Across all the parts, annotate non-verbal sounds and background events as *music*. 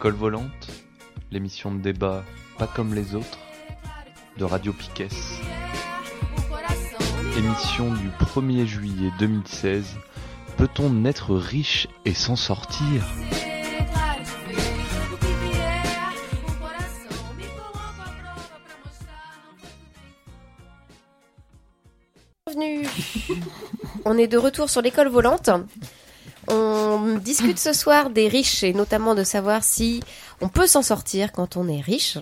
L'école volante, l'émission de débat pas comme les autres, de Radio Piquet. Émission du 1er juillet 2016. Peut-on naître riche et s'en sortir? Bienvenue. On est de retour sur l'école volante. On discute ce soir des riches et notamment de savoir si on peut s'en sortir quand on est riche.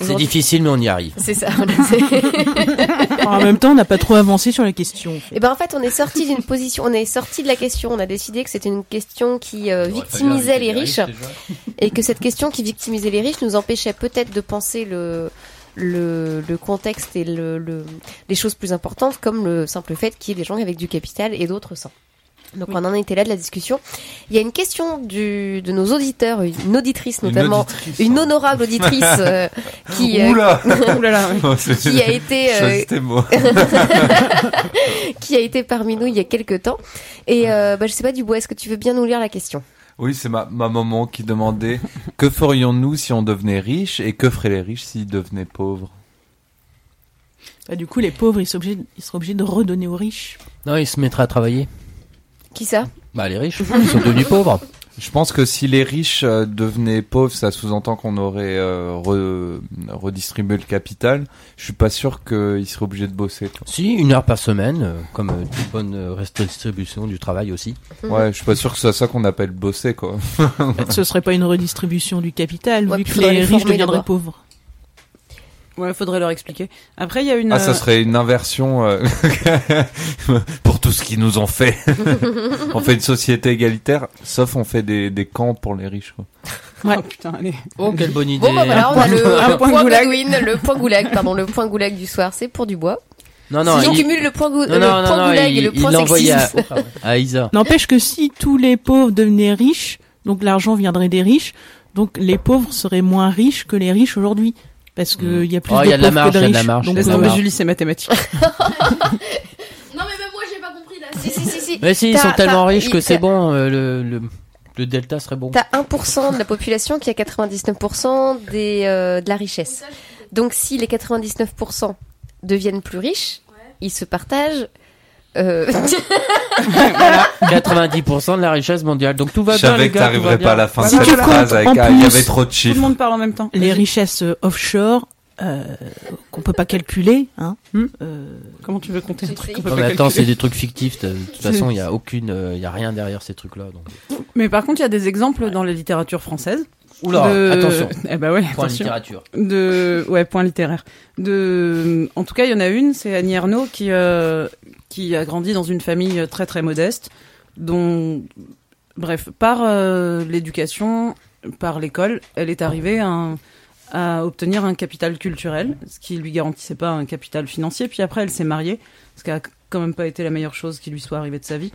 C'est difficile, mais on y arrive. C'est ça. *laughs* en même temps, on n'a pas trop avancé sur la question. en fait. Et ben en fait, on est sorti d'une position, on est sorti de la question. On a décidé que c'était une question qui euh, victimisait les riches et que cette question qui victimisait les riches nous empêchait peut-être de penser le le, le contexte et le, le les choses plus importantes comme le simple fait qu'il y ait des gens avec du capital et d'autres sans. Donc on en était là de la discussion. Il y a une question du, de nos auditeurs, une auditrice notamment, une, honorable auditrice euh, *laughs* qui, euh, Oula *laughs* ouais. qui a été euh, *laughs* qui a été parmi nous il y a quelques temps. Et euh, bah, je sais pas Dubois, est-ce que tu veux bien nous lire la question? Oui, c'est ma, ma maman qui demandait que ferions-nous si on devenait riche et que feraient les riches s'ils devenaient pauvres? Bah, du coup, les pauvres, ils, sont obligés, ils seront obligés de redonner aux riches. Non, il se mettra à travailler. Qui ça? Bah, les riches, ils sont devenus pauvres. Je pense que si les riches euh, devenaient pauvres, ça sous-entend qu'on aurait euh, re- redistribué le capital. Je suis pas sûr qu'ils seraient obligés de bosser. quoi. Si, une heure par semaine, euh, comme euh, toute bonne euh, redistribution du travail aussi. Ouais, je suis pas sûr que ce soit ça qu'on appelle bosser, quoi. *laughs* Ce serait pas une redistribution du capital, Ouais, vu puis que faudrait les les riches former deviendraient pauvres. Ouais, faudrait leur expliquer. Après, il y a une. Ah, ça serait une inversion euh, *laughs* pour tout ce qu'ils nous ont fait. *laughs* on fait une société égalitaire, sauf on fait des, des camps pour les riches. Quoi. Ouais. Oh putain, allez. Oh, quelle bonne idée. Bon bah voilà, on a le, un le point point, goulag. Le point goulag, pardon, le point goulag du soir, c'est pour Dubois. Non, non, si on il- cumule le point, gou- non, le non, point non, non, goulag il- et le point l'a envoyé à, sexisme. *laughs* à Isa. N'empêche que si tous les pauvres devenaient riches, donc l'argent viendrait des riches, donc les pauvres seraient moins riches que les riches aujourd'hui. Parce qu'il y a plus Oh, de il y a de la marge, que de il y a de la riches. marge, donc, il y a de Laisse la euh, marge. Julie, c'est mathématique. *laughs* Non mais même moi j'ai pas compris là. Si si si si. Mais si, ils sont tellement riches que c'est bon, euh, le, le, le delta serait bon. T'as 1% de la population qui a 99% des, euh, de la richesse. Donc si les 99% deviennent plus riches, ils se partagent. Euh... 90% *laughs* de la richesse mondiale. Donc tout va Je bien, savais les que tout t'arriverais bien. pas à la fin de cette phrase avec ah, il y avait trop de Tout chiffres. le monde parle en même temps. les richesses euh, offshore, euh, qu'on peut pas calculer, hein. Hmm. euh, Comment tu veux compter un truc Non, pas mais attends, c'est des trucs fictifs. De toute façon, il y a aucune, euh, il y a rien derrière ces trucs-là. Donc. Mais par contre, il y a des exemples dans la littérature française. Oula, de... attention. *laughs* Eh ben ouais, Point attention. littérature. de ouais point littéraire de en tout cas il y en a une c'est Annie Ernaux qui euh, qui a grandi dans une famille très très modeste dont bref par euh, l'éducation par l'école elle est arrivée à, un- à obtenir un capital culturel ce qui lui garantissait pas un capital financier puis après elle s'est mariée ce qui a quand même pas été la meilleure chose qui lui soit arrivée de sa vie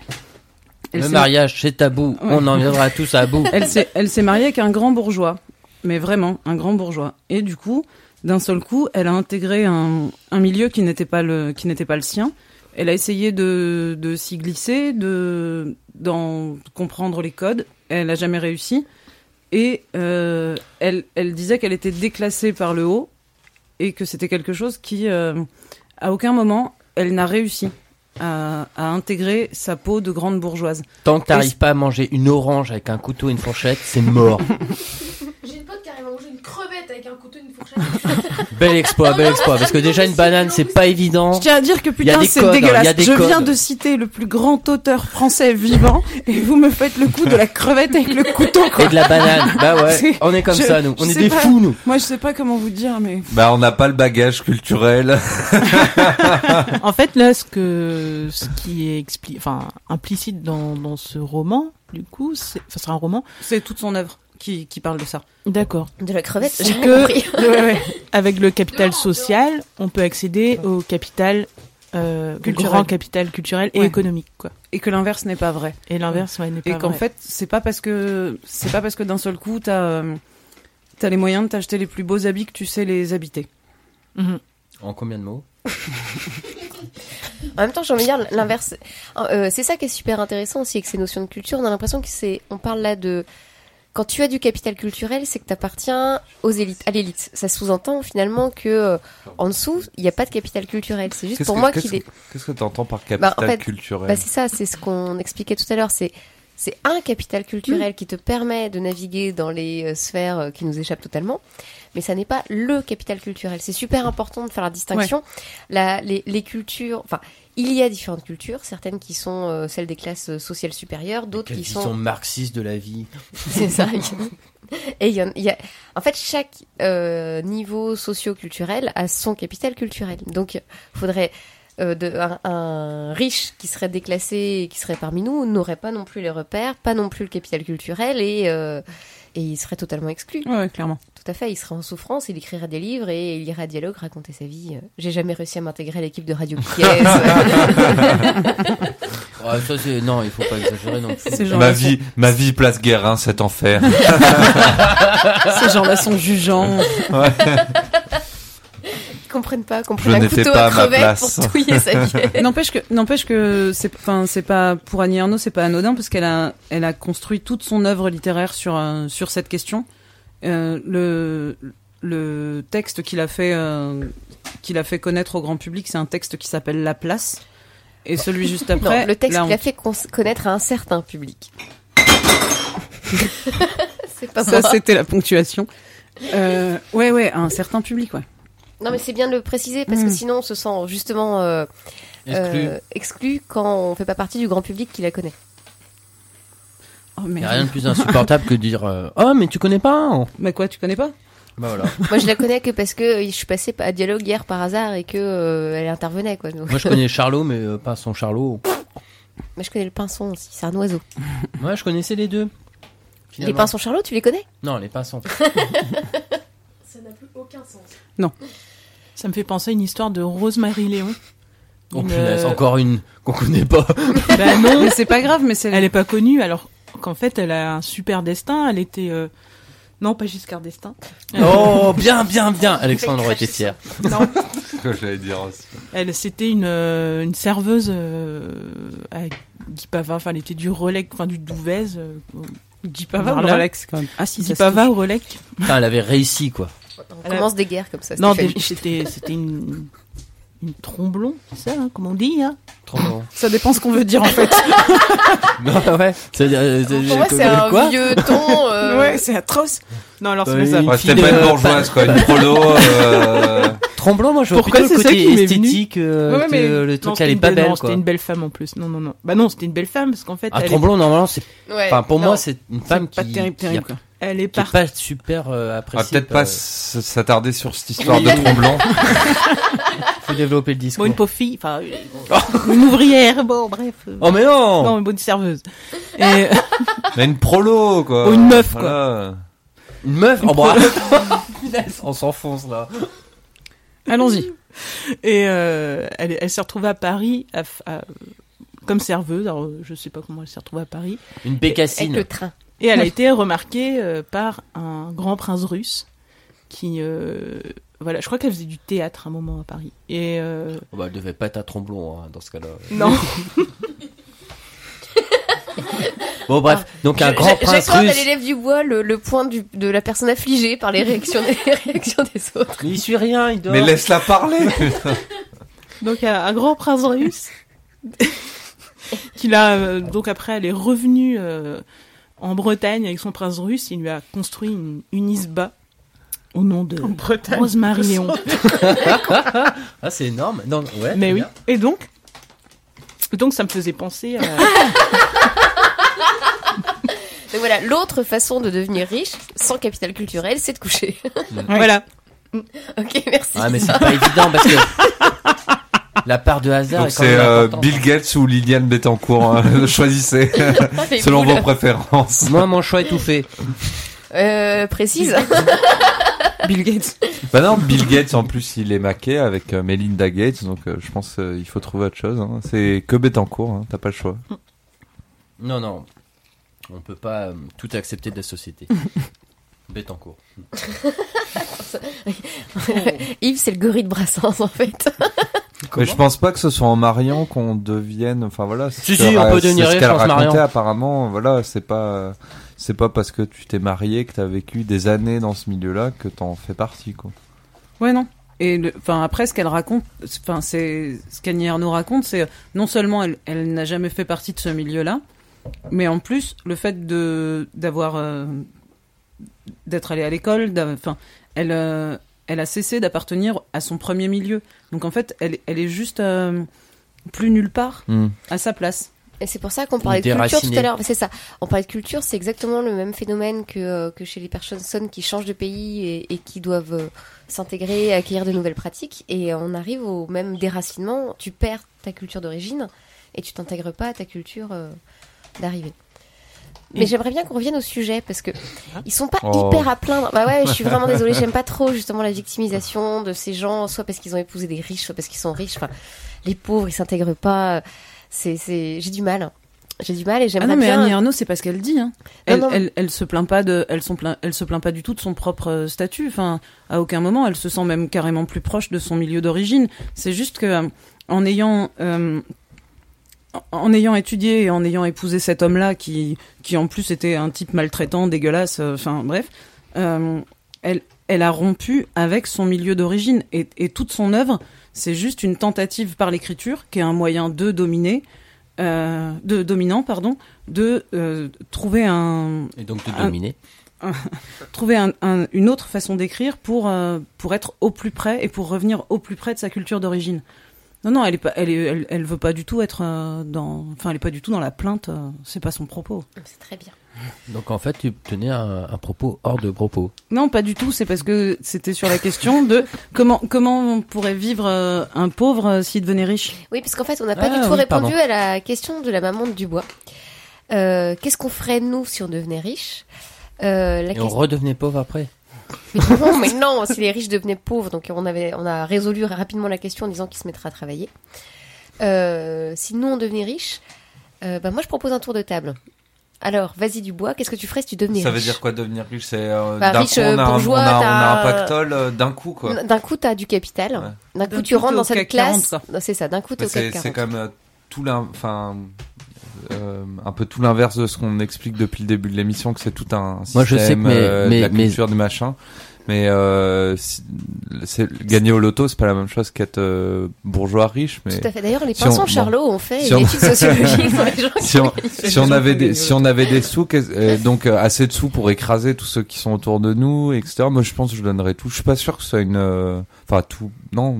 Elle Le mariage, c'est tabou. Ouais. On en viendra tous à bout. elle s'est elle s'est mariée avec un grand bourgeois mais vraiment un grand bourgeois et du coup d'un seul coup elle a intégré un, un milieu qui n'était pas le qui n'était pas le sien elle a essayé de de s'y glisser de d'en comprendre les codes. Elle a jamais réussi. Et euh, elle elle disait qu'elle était déclassée par le haut et que c'était quelque chose qui euh, à aucun moment elle n'a réussi à, à intégrer sa peau de grande bourgeoise. Tant que t'arrives pas à manger une orange avec un couteau et une fourchette, c'est mort. *laughs* Arrive à manger une crevette avec un couteau et une fourchette. *laughs* bel exploit, bel exploit. Parce que déjà une banane, c'est pas évident. Je tiens à dire que putain c'est codes, hein, dégueulasse. Je codes. viens de citer le plus grand auteur français vivant et vous me faites le coup de la *laughs* crevette avec le couteau quoi. Et de la banane. Bah ouais, C'est- on est comme je- ça nous. On est des pas. fous nous. Moi je sais pas comment vous dire mais Bah, on n'a pas le bagage culturel. *laughs* En fait, là, ce que, ce qui est expli- enfin, implicite dans, dans ce roman, du coup, c'est, ça sera un roman. c'est toute son œuvre qui, qui parle de ça. D'accord. De la crevette, C'est j'ai que- compris. *laughs* Ouais, ouais. Avec le capital social, on peut accéder au capital, euh, Culturel. grand capital culturel et Ouais. économique, quoi. Et que l'inverse n'est pas vrai. Et l'inverse, ouais, n'est pas Et qu'en fait c'est pas parce que c'est pas parce que d'un seul coup t'as euh, t'as les moyens de t'acheter les plus beaux habits que tu sais les habiter. Mhm. En combien de mots En même temps, j'ai envie de dire l'inverse. Euh, c'est ça qui est super intéressant aussi avec ces notions de culture. On a l'impression que c'est, on parle là de quand tu as du capital culturel, c'est que tu appartiens aux élites, à l'élite. Ça sous-entend finalement que euh, en dessous, il n'y a pas de capital culturel. C'est juste pour que- moi qu'il est. que- Qu'est-ce que tu entends par capital Bah, en fait, culturel? Bah, c'est ça, c'est ce qu'on expliquait tout à l'heure. C'est c'est un capital culturel qui te permet de naviguer dans les euh, sphères euh, qui nous échappent totalement, mais ça n'est pas le capital culturel. C'est super important de faire la distinction. La, les, les cultures, enfin, il y a différentes cultures, certaines qui sont euh, celles des classes sociales supérieures, d'autres Quelle qui vision sont marxiste de la vie. *laughs* c'est ça. *laughs* Et il y, en- il y a, en fait, chaque euh, niveau socio-culturel a son capital culturel. Donc, il faudrait euh, de, un, un riche qui serait déclassé et qui serait parmi nous n'aurait pas non plus les repères, pas non plus le capital culturel et euh, et il serait totalement exclu. Ouais, ouais, clairement. Tout à fait, il serait en souffrance, il écrirait des livres et il irait à dialogue raconter sa vie. Euh, J'ai jamais réussi à m'intégrer à l'équipe de Radio Kies. *laughs* *laughs* Ouais, ça, c'est... Non, il faut pas exagérer non plus. Ces gens-là Ma vie, ma vie place Guérin, cet enfer. *laughs* Ces gens-là sont jugeants. Comprennent pas, qu'on prenne un couteau pas à place. pour touiller sa. *laughs* N'empêche que, n'empêche que c'est, enfin, c'est pas pour Annie Ernaux, c'est pas anodin parce qu'elle a, elle a construit toute son œuvre littéraire sur euh, sur cette question. Euh, le le texte qu'il a fait euh, qu'il a fait connaître au grand public, c'est un texte qui s'appelle La Place. Et celui juste après, non, le texte qu'il a fait connaître à un certain public. *laughs* *laughs* c'est pas ça moi. c'était la ponctuation. Euh, ouais, ouais, à un certain public, ouais. Non, mais c'est bien de le préciser parce que Mm. sinon on se sent justement euh, Exclu. euh, exclu quand on fait pas partie du grand public qui la connaît. Oh Il mais n'y a rien de *laughs* plus insupportable que de dire euh, Oh, mais tu connais pas hein Mais quoi, tu connais pas? Bah voilà. *laughs* Moi, je la connais que parce que je suis passée à Dialogue hier par hasard et que euh, elle intervenait quoi. Donc, Moi, je connais Charlot, mais euh, pas son Charlot. Mais je connais le pinson aussi, c'est un oiseau. Moi, je connaissais les deux. Les pinsons Charlot, tu les connais? Non, les pinsons. *laughs* Ça n'a plus aucun sens. Ça me fait penser à une histoire de Rosemary Léon. Oh, Une, punaise, euh, encore une qu'on connaît pas. *laughs* Bah non, Mais c'est pas grave, mais c'est elle est pas connue alors qu'en fait elle a un super destin. Elle était euh, non pas Giscard d'Estaing. *laughs* Oh, bien, bien, bien. Alexandre aurait été fier. non, *laughs* ce que j'allais dire aussi. elle c'était une euh, une serveuse euh, à Guy Pava. Enfin elle était du relais, enfin du Douvez. Euh, Guy Pava ou. Rolex quand même. Ah si, Guy ça se Pava au relais. Putain, elle avait réussi, quoi. On commence des guerres comme ça. Non, c'était c'était une une tromblon, c'est ça, hein, comme on dit. Hein touche. *laughs* Ça dépend ce qu'on veut dire en fait. *laughs* non, ouais. Euh, Pour moi, c'est un quoi vieux ton. euh, ouais, c'est atroce. non, alors c'est pas ça. Ouais, C'était pas une bourgeoise, quoi. Une prolo. euh, *laughs* Tremblant, moi, je vois Pourquoi plutôt le c'est côté esthétique. euh, Ouais, mais- le truc, c'était elle est une pas belle-. C'était une belle femme en plus. Non, non, non. Bah non, c'était une belle femme parce qu'en fait, Ah, est, Tremblant, normalement, c'est. ouais, Enfin, pour moi, c'est une femme pas qui. terrible, a- terrible quoi. Elle est Qui est pas super euh, On va appréciée. peut-être par- pas s- s'attarder sur cette histoire de tremblant. *laughs* Faut développer le discours. Bon, une pauvre fille, enfin, *laughs* une ouvrière, bon, bref. euh, Oh, mais non! Non, une bonne serveuse. Et, *laughs* Mais une prolo, quoi. Oh, une meuf, quoi. Voilà. Une meuf? Une Oh, bah. On s'enfonce, là. Allons-y. et euh, elle, elle s'est retrouvée à Paris à f- à- comme serveuse. Alors, je sais pas comment elle s'est retrouvée à Paris. Une Avec bécassine. le train. Et elle a été remarquée euh, par un grand prince russe qui, euh, voilà, je crois qu'elle faisait du théâtre à un moment à Paris. Et euh, Oh, bah, elle devait pas être à Tromblon, hein, dans ce cas-là. non, *laughs* Bon, bref. Donc, un Je- grand je- prince J'accorde à russe. l'élève du bois le, le point du, de la personne affligée par les réactions, *laughs* les réactions des autres. Mais il suit rien, il dort. Mais laisse-la parler. *laughs* donc un, un grand prince russe qui l'a euh, donc après elle est revenue euh, en Bretagne avec son prince russe. Il lui a construit une, une isba au nom de Bretagne. Rosemary Léon. *laughs* *laughs* Ah, c'est énorme. Non, ouais. Mais oui. bien. Et donc, donc ça me faisait penser à *laughs* Donc voilà, l'autre façon de devenir riche, sans capital culturel, c'est de coucher. voilà. ok, merci. Ah, mais c'est pas évident parce que la part de hasard c'est euh. Bill Gates ou Liliane Bettencourt. hein. *laughs* Choisissez *laughs* *laughs* selon vos préférences. Moi, mon choix est tout fait. Euh, précise. Bill Gates. Bah non, Bill Gates en plus il est maqué avec euh, Melinda Gates, donc euh, je pense euh, il faut trouver autre chose. hein. C'est que Bettencourt, hein. t'as pas le choix. Non, non. On peut pas euh, tout accepter de la société. Bête en cours. *laughs* Yves, c'est le gorille de Brassens, en fait. *laughs* Mais je pense pas que ce soit en mariant qu'on devienne. Enfin voilà. c'est Si, si, on peut devenir ce riche qu'elle racontait, mariant. Apparemment, voilà, c'est pas. c'est pas parce que tu t'es marié que t'as vécu des années dans ce milieu-là que t'en fais partie, quoi. Ouais, non. Et enfin après, ce qu'elle raconte, enfin c'est ce qu'Annie Arnaud raconte, c'est non seulement elle, elle n'a jamais fait partie de ce milieu-là, mais en plus le fait de d'avoir euh, d'être allée à l'école, enfin elle euh, elle a cessé d'appartenir à son premier milieu. Donc en fait, elle elle est juste euh, plus nulle part Hmm. à sa place. Et c'est pour ça qu'on parlait de culture tout à l'heure. C'est ça. On parlait de culture, c'est exactement le même phénomène que, euh, que chez les personnes qui changent de pays et, et qui doivent euh, s'intégrer, acquérir de nouvelles pratiques. Et on arrive au même déracinement. Tu perds ta culture d'origine et tu t'intègres pas à ta culture euh, d'arrivée. Mais j'aimerais bien qu'on revienne au sujet parce que ils sont pas Oh. hyper à plaindre. Bah ouais, je suis *laughs* vraiment désolée, j'aime pas trop justement la victimisation de ces gens, soit parce qu'ils ont épousé des riches, soit parce qu'ils sont riches. Enfin, les pauvres, ils s'intègrent pas. C'est, c'est, j'ai du mal. J'ai du mal et Ah j'aimerais non, mais bien. Annie Arnaud, c'est pas ce qu'elle dit. Hein. Elle, non. elle, elle se plaint pas de, elle, sont plaint- elle se plaint pas du tout de son propre euh, statut. Enfin, à aucun moment, elle se sent même carrément plus proche de son milieu d'origine. C'est juste que, euh, en ayant, euh, en- ayant étudié et en ayant épousé cet homme-là, qui, qui en plus était un type maltraitant, dégueulasse. euh, Enfin, bref, euh, elle, elle a rompu avec son milieu d'origine et, et toute son œuvre, c'est juste une tentative par l'écriture, qui est un moyen de dominer, euh, de dominant, pardon, de trouver un Et donc de dominer. *laughs* trouver un- un- une autre façon d'écrire pour pour être au plus près et pour revenir au plus près de sa culture d'origine. Non non, elle est pas, elle, est, elle, elle veut pas du tout être euh, dans, enfin elle est pas du tout dans la plainte. euh, c'est pas son propos. C'est très bien. Donc en fait, tu tenais un, un propos hors de propos. Non, pas du tout. C'est parce que c'était sur la question de comment comment on pourrait vivre euh, un pauvre s'il devenait riche. Oui, parce qu'en fait, on n'a pas Ah, du tout oui, répondu pardon. à la question de la maman de Dubois. Euh, qu'est-ce qu'on ferait nous si on devenait riche? Euh, la Et on redevenait pauvre après. Mais non, mais non, si les riches devenaient pauvres, donc on avait, on a résolu rapidement la question en disant qu'ils se mettraient à travailler. Euh, si nous on devenait riches, euh, bah moi je propose un tour de table. Alors, vas-y Dubois, qu'est-ce que tu ferais si tu devenais Ça riche veut dire quoi devenir riche? C'est euh, Bah, d'un riche, coup on a, un- bourgeois, on a, on a un pactole euh, d'un coup quoi. D'un coup, t'as du capital. Ouais. D'un coup, tu rentres dans cette classe. 40, Non, C'est ça. D'un coup, t'es au CAC C'est 40. c'est quand même euh, tout l'in- enfin euh, un peu tout l'inverse de ce qu'on explique depuis le début de l'émission que c'est tout un système Moi, je sais que mes- euh, de mes- la mes- culture du machin. Mais euh, si- c'est gagner au loto, c'est pas la même chose qu'être euh, bourgeois riche. Mais Tout à fait. D'ailleurs, les Si pinsons on- Charlot ont fait si une on- étude *laughs* sociologique sur les gens qui si on, si on avait des si on avait des sous euh, donc euh, assez de sous pour écraser tous ceux qui sont autour de nous etc moi je pense que je donnerais tout je suis pas sûr que ce soit une euh, enfin tout non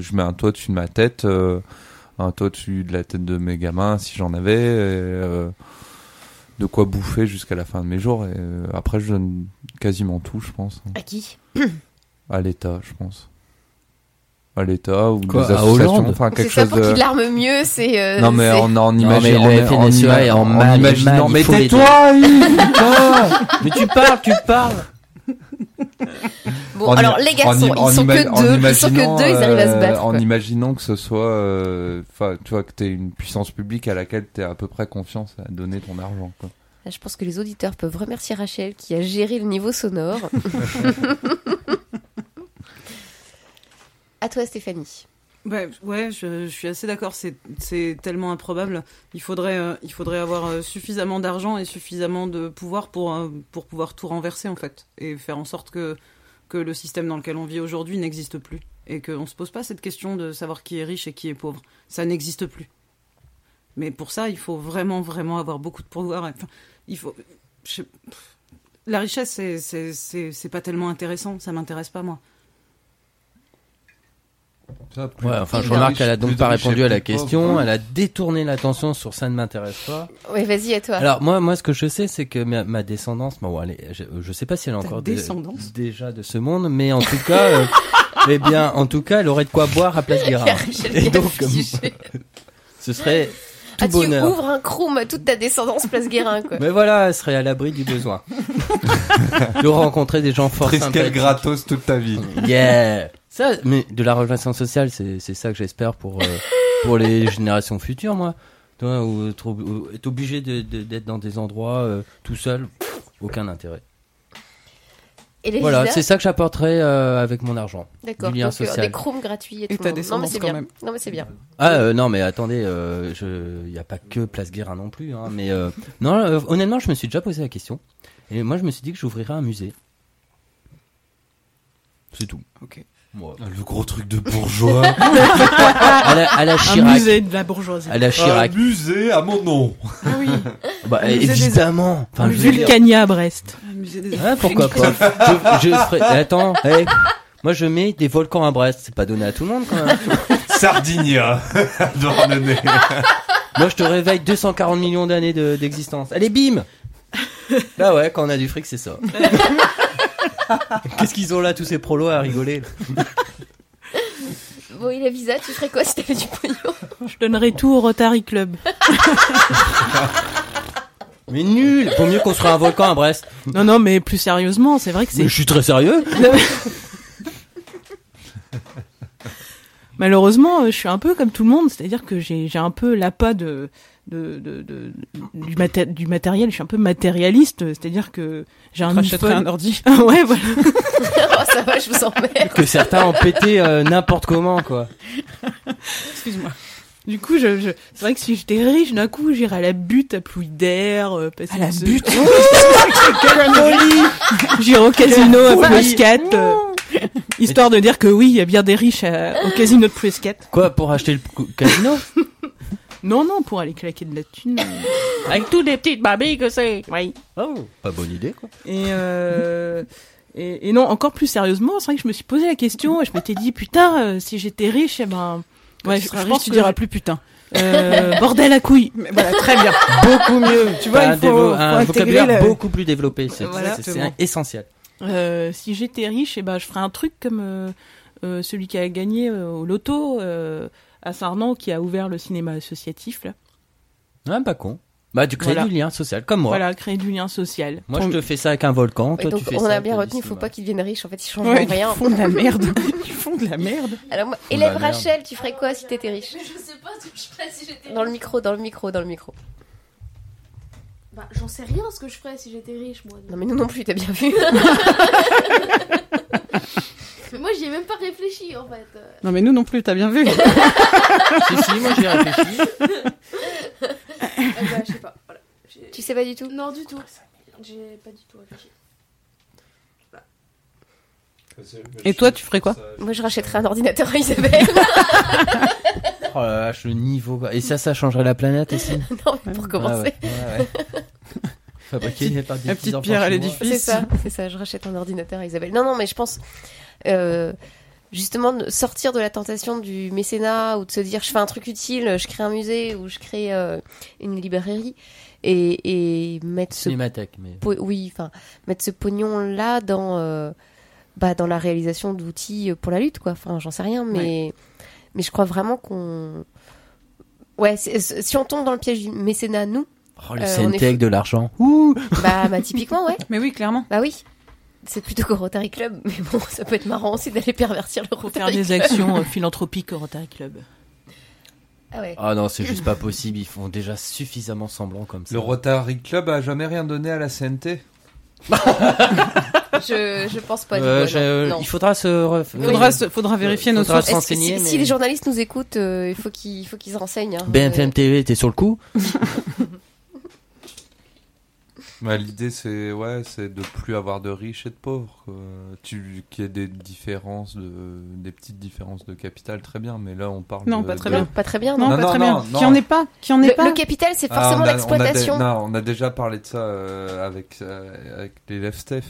je mets un toit dessus de ma tête euh, un toit dessus de la tête de mes gamins si j'en avais et, euh, de quoi bouffer jusqu'à la fin de mes jours et euh, après je donne quasiment tout je pense À qui *clears throat* à l'État je pense à l'État ou Quoi, des à associations Hollande enfin C'est quelque ça chose pour de qu'il l'arme mieux, c'est. euh, non mais c'est- en, en, mais imaginant le en, en, FNSEA est en en mal, imaginant mal, il mais faut l'aider. tais-toi Yves, putain *laughs* Mais tu parles, tu parles. Bon, En alors les garçons, en ils sont que deux. Ils sont imaginant, que deux, ils arrivent à se euh, battre. En quoi. imaginant que ce soit, euh, tu vois, que t'aies une puissance publique à laquelle t'es à peu près confiance à donner ton argent. Quoi. Je pense que les auditeurs peuvent remercier Rachel qui a géré le niveau sonore. *laughs* à toi, Stéphanie. Ouais, ouais, je, suis assez d'accord. C'est, tellement improbable. Il faudrait, euh, il faudrait avoir euh, suffisamment d'argent et suffisamment de pouvoir pour, euh, pour pouvoir tout renverser en fait et faire en sorte que que le système dans lequel on vit aujourd'hui n'existe plus et qu'on se pose pas cette question de savoir qui est riche et qui est pauvre. Ça n'existe plus. Mais pour ça, il faut vraiment, vraiment avoir beaucoup de pouvoir. Enfin, il faut. La richesse, c'est pas tellement intéressant. Ça m'intéresse pas moi. Ouais, enfin, je Plus remarque riche, qu'elle a donc pas répondu à la pauvre. question. Elle a détourné l'attention sur ça ne m'intéresse pas. Oui, vas-y, à toi. Alors moi, moi, ce que je sais, c'est que ma, ma descendance, bon, elle est- je, je sais pas si elle est encore descendance déjà de ce monde, mais en tout cas, euh, *laughs* eh bien, en tout cas, elle aurait de quoi boire à Place. Rachel Et donc, *laughs* ce serait tout Ah, tu bonheur. ouvres un croum à toute ta descendance place Guérin, quoi. *laughs* Mais voilà, elle serait à l'abri du besoin. *laughs* de rencontrer des gens fort Triskel gratos toute ta vie. Yeah. Ça, mais de la relation sociale, c'est c'est ça que j'espère pour euh, pour les *laughs* générations futures, moi. Toi, ou être, ob- ou être obligé de- de- d'être dans des endroits euh, tout seul, pff, aucun intérêt. Et les Voilà, visas c'est ça que j'apporterai euh, avec mon argent. D'accord. du lien donc, euh, social. des chrooms gratuits et, Et tout. ta le monde. Non mais descendance c'est quand bien. même. Non mais c'est bien. Ah euh, non mais attendez, euh, je, il y a pas que Place Guérin non plus, hein, mais euh, non, euh, honnêtement, je me suis déjà posé la question, et moi je me suis dit que j'ouvrirais un musée. C'est tout. Ok. Moi. Le gros truc de bourgeois. *laughs* À la, à la Un Chirac. musée de la bourgeoisie. À la Chirac. Un musée à mon nom. Ah oui. Bah, un des- évidemment. Enfin, Vulcania à Brest. Un musée des Ouais, pourquoi pas. je, je ferai- *laughs* Attends, hey, moi je mets des volcans à Brest, c'est pas donné à tout le monde quand même. Sardinia. *laughs* Moi je te réveille 240 millions d'années de- d'existence. Allez, bim Bah ouais, quand on a du fric, c'est ça. *laughs* Qu'est-ce qu'ils ont là, tous ces prolos à rigoler *laughs* Bon, la visa, tu ferais quoi si t'avais du pognon Je donnerai tout au Rotary Club. *laughs* Mais nul Vaut mieux construire un volcan à Brest. Non, non, mais plus sérieusement, c'est vrai que Mais c'est je suis très sérieux. Malheureusement, euh, je suis un peu comme tout le monde, c'est-à-dire que j'ai j'ai un peu l'appât de, de, de, de- du, maté- du matériel, je suis un peu matérialiste, c'est-à-dire que j'ai un Rachèterais iPhone. un ordi. ouais, voilà. *laughs* Oh, ça va, je vous emmerde. Que certains ont pété euh, n'importe comment, quoi. Excuse-moi. Du coup, je, je... c'est vrai que si j'étais riche, d'un coup, j'irais à la butte à Plouidère, euh, passer À la se- butte? *laughs* J'irais au casino à euh, histoire de dire que oui, il y a bien des riches à- au *laughs* casino de Prescat. Quoi, pour acheter le casino? Non, non, pour aller claquer de la thune. euh, *coughs* Avec tous les petites babilles que c'est. Oui. Oh, pas bonne idée, quoi. Et, euh, et, et non, encore plus sérieusement, c'est vrai que je me suis posé la question et je m'étais dit, putain, euh, si j'étais riche, eh ben, ouais, tu je, pense tu que diras plus putain. euh, bordel à couilles. Mais voilà, très bien. *laughs* Beaucoup mieux. Tu vois, T'as il faut- un, dévo- faut un intégrer vocabulaire le- beaucoup plus développé. C'est Voilà. c'est- c'est Exactement. essentiel. Euh, si j'étais riche, eh ben, je ferais un truc comme euh, euh, celui qui a gagné euh, au loto euh, à Sarnan, qui a ouvert le cinéma associatif. Là. Ah, pas con. Bah, tu crées Voilà. du lien social, comme moi. Voilà, créer du lien social. Moi, je te fais ça avec un volcan. Toi, donc tu fais on ça a bien retenu, il faut cinéma. pas qu'ils deviennent riches. En fait, ils changent Ouais, rien. ils font de la *laughs* merde. Ils font de la merde. Alors moi, élève. Rachel, tu ferais quoi si t'étais riche Mais je sais pas ce que je ferais si j'étais Dans le micro, dans le micro, dans le micro. Bah, j'en sais rien ce que je ferais si j'étais riche, moi. Non mais nous non plus, t'as bien vu. *laughs* Mais moi, j'y ai même pas réfléchi, en fait. Euh, Non mais nous non plus, t'as bien vu. Si, si, moi, j'y ai réfléchi. *laughs* euh, bah, je sais pas. Voilà. J'ai- tu sais pas du tout Non, du tout. J'ai pas du tout réfléchi. Et toi, tu ferais quoi Moi, je rachèterais un ordinateur à Isabelle. *laughs* Oh la vache, le niveau. quoi. Et ça, ça changerait la planète aussi. *laughs* non, mais pour commencer. Ah ouais, ouais, ouais. Fabriqué par des la petite pierre à l'édifice. C'est ça, c'est ça. Je rachète un ordinateur à Isabelle. Non, non, mais je pense euh, justement de sortir de la tentation du mécénat ou de se dire je fais un truc utile, je crée un musée ou je crée euh, une librairie et, et mettre ce Cinémathèque, mais. po- oui, enfin mettre ce pognon là dans euh, bah, dans la réalisation d'outils pour la lutte quoi. Enfin, j'en sais rien, mais mais je crois vraiment qu'on ouais, c'est- c'est- si on tombe dans le piège du mécénat, nous, Oh, le Euh, on CNT est avec de l'argent. Ouh bah, bah typiquement ouais. *laughs* Mais oui, clairement. Bah oui. C'est plutôt qu'au Rotary Club, *laughs* mais bon, ça peut être marrant aussi d'aller pervertir le Faut faire Rotary des Club. actions euh, philanthropiques au Rotary Club. Ah ouais. Ah non, c'est juste pas possible. Ils font déjà suffisamment semblant comme ça. Le Rotary Club a jamais rien donné à la CNT. *laughs* Je, je pense pas. du Euh, je- non. Il faudra se. ref- Faudra, se- faudra vérifier nos Faudra sources. si, mais- si les journalistes nous écoutent, euh, il faut qu'ils il faut qu'ils se renseignent. hein. BFM TV, t'es sur le coup *laughs* Bah, L'idée, c'est ouais, c'est de plus avoir de riches et de pauvres. qu'il y ait des différences, de, des petites différences de capital, très bien. Mais là, on parle. Non, de- pas très de- Non, bien. pas très bien. Non, Non. pas non, très non, bien. non. Qui en est pas Qui en est Le, pas le capital, c'est Ah, forcément on a- on a l'exploitation. Non, on a déjà parlé de ça euh, avec euh, avec l'élève Steph.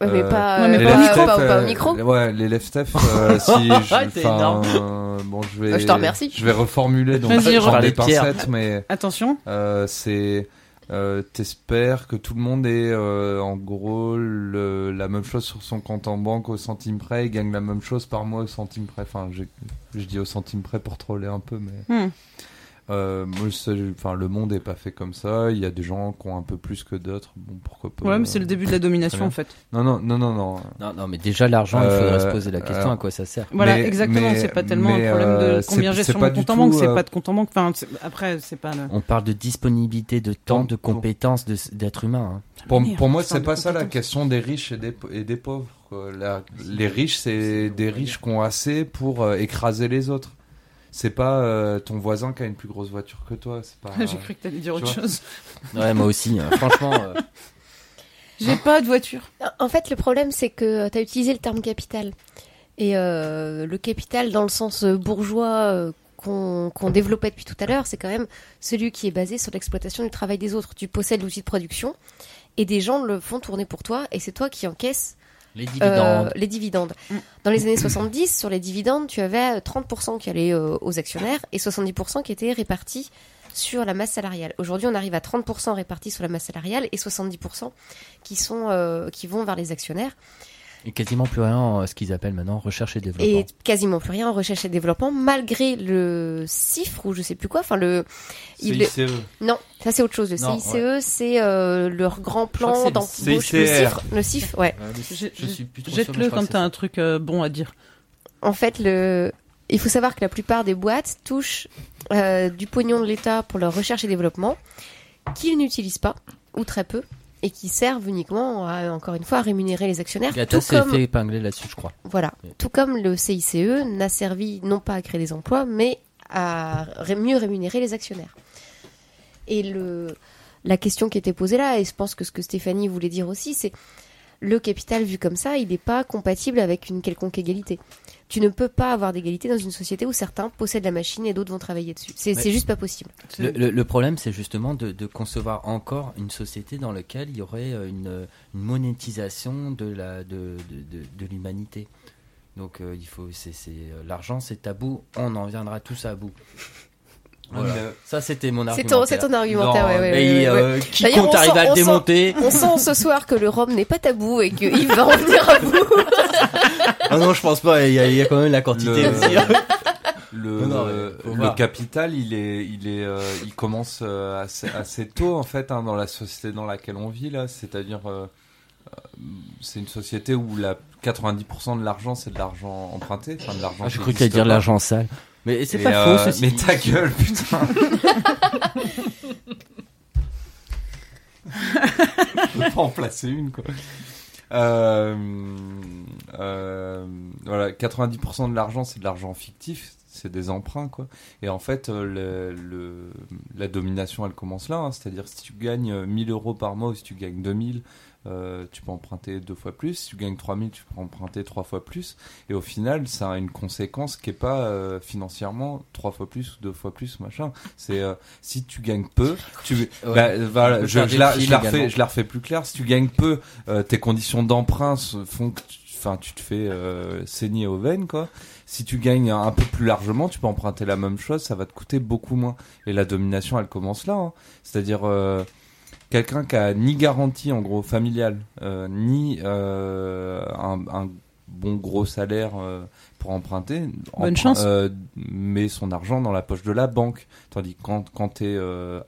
Ouais, mais Euh, pas, ouais, mais euh, pas au pas, micro, pas- pas euh, au micro. Ouais, l'élève Steph. euh, *laughs* si je, énorme. euh, bon, je vais. Euh, je te remercie. Je vais reformuler donc je re- prends des pincettes, mais Attention. euh, c'est euh, t'espères que tout le monde ait euh, en gros la même chose sur son compte en banque au centime près et gagne la même chose par mois au centime près. Enfin, je dis au centime près pour troller un peu, mais Hmm. Euh, enfin, le monde est pas fait comme ça. Il y a des gens qui ont un peu plus que d'autres. Bon, pourquoi pas. Ouais, mais c'est le début de la domination en fait. Non, non, non, non, non. Non, non, mais déjà l'argent, il faudrait Euh, se poser la question à quoi ça sert. Voilà, Mais- exactement. C'est pas tellement mais, un problème euh, de combien c'est- j'ai sur mon compte en banque, c'est euh, pas de compte en banque. Enfin, après, c'est pas le. On parle de disponibilité de temps, de compétences de- d'être humain. hein. Pour, pour moi, c'est pas ça la question des riches et des, et des pauvres. La- les riches, c'est des riches qui ont assez pour euh, écraser les autres. C'est pas euh, ton voisin qui a une plus grosse voiture que toi. C'est pas. *laughs* J'ai cru que t'allais dire tu autre chose. *laughs* Ouais, moi aussi. hein. Franchement, euh, *laughs* J'ai pas de voiture. En fait, le problème, c'est que tu as utilisé le terme capital. Et euh, le capital, dans le sens euh, bourgeois euh, qu'on qu'on développait depuis tout à l'heure, c'est quand même celui qui est basé sur l'exploitation du travail des autres. Tu possèdes l'outil de production et des gens le font tourner pour toi et c'est toi qui encaisses les euh, dividendes. les dividendes. Mm. Dans les années 70, sur les dividendes, tu avais euh, 30% qui allaient euh, aux actionnaires et 70% qui étaient répartis sur la masse salariale. Aujourd'hui, on arrive à 30% répartis sur la masse salariale et 70% qui sont euh, qui vont vers les actionnaires Et quasiment plus rien en ce qu'ils appellent maintenant recherche et développement. et quasiment plus rien en recherche et développement malgré le CIFRE ou je sais plus quoi. Enfin le il- CICE. non, ça c'est autre chose. Le Non, CICE, c'est euh, leur grand plan d'embauche. Le. CIFRE, le CIFRE, ouais. Je suis Jette-le quand t'as un truc euh, bon à dire. En fait, le... il faut savoir que la plupart des boîtes touchent euh, du pognon de l'État pour leur recherche et développement, qu'ils n'utilisent pas, ou très peu, et qui servent uniquement, à, encore une fois, à rémunérer les actionnaires. Gata tout s'est comme, fait épingler là-dessus, je crois. voilà, tout comme le CICE n'a servi non pas à créer des emplois, mais à ré- mieux rémunérer les actionnaires. Et le, la question qui était posée là, et je pense que ce que Stéphanie voulait dire aussi, c'est le capital vu comme ça, il n'est pas compatible avec une quelconque égalité. Tu ne peux pas avoir d'égalité dans une société où certains possèdent la machine et d'autres vont travailler dessus. C'est Ouais. juste pas possible. Le, le- le problème, c'est justement de, de concevoir encore une société dans laquelle il y aurait euh, une, une monétisation de la de, de, de- de l'humanité. Donc euh, il faut, c'est, euh, l'argent, c'est tabou. On en viendra tous à bout. Voilà. Mais, euh, Ça, c'était mon C'est argument. ton, c'est ton argumentaire, Non, ouais, ouais, ouais. euh, D'ailleurs, quiconque on arrive sent- à le sent- démonter. On sent *laughs* ce soir que le rhum n'est pas tabou et que Yves va en venir à bout. Ah non, je pense pas. Il y a, il y a quand même la quantité Le- aussi. le, Non, non, mais faut le voir. capital, il est, il est, euh, il commence euh, assez, assez tôt en fait hein, dans la société dans laquelle on vit là. C'est-à-dire, c'est une société où la 90% de l'argent c'est de l'argent emprunté, enfin de l'argent. Ah, J'ai qui cru que t'allais existe dire l'argent sale. Mais c'est pas euh, faux, ceci Mais ta gueule, putain. *laughs* Je peux pas en placer une, quoi. Euh, euh, voilà, 90% de l'argent, c'est de l'argent fictif, c'est des emprunts, quoi. Et en fait, euh, le, le- la domination, elle commence là. hein. C'est-à-dire, si tu gagnes euh, 1000 euros par mois ou si tu gagnes 2000, euh, tu peux emprunter deux fois plus. Si tu gagnes 3000, tu peux emprunter trois fois plus. Et au final, ça a une conséquence qui est pas euh, financièrement trois fois plus ou deux fois plus, machin. C'est euh, si tu gagnes peu, tu Ouais. bah, voilà, je, la, je la refais, je la refais plus clair. Si tu gagnes peu, euh, tes conditions d'emprunt font que, tu- enfin, tu te fais euh, saigner aux veines, quoi. Si tu gagnes un peu plus largement, tu peux emprunter la même chose, ça va te coûter beaucoup moins. Et la domination, elle commence là. hein. C'est-à-dire euh, quelqu'un qui a ni garantie en gros familiale, euh, ni euh, un, un bon gros salaire euh, pour emprunter, Bonne chance. euh, met son argent dans la poche de la banque. Tandis que quand, quand t'es euh,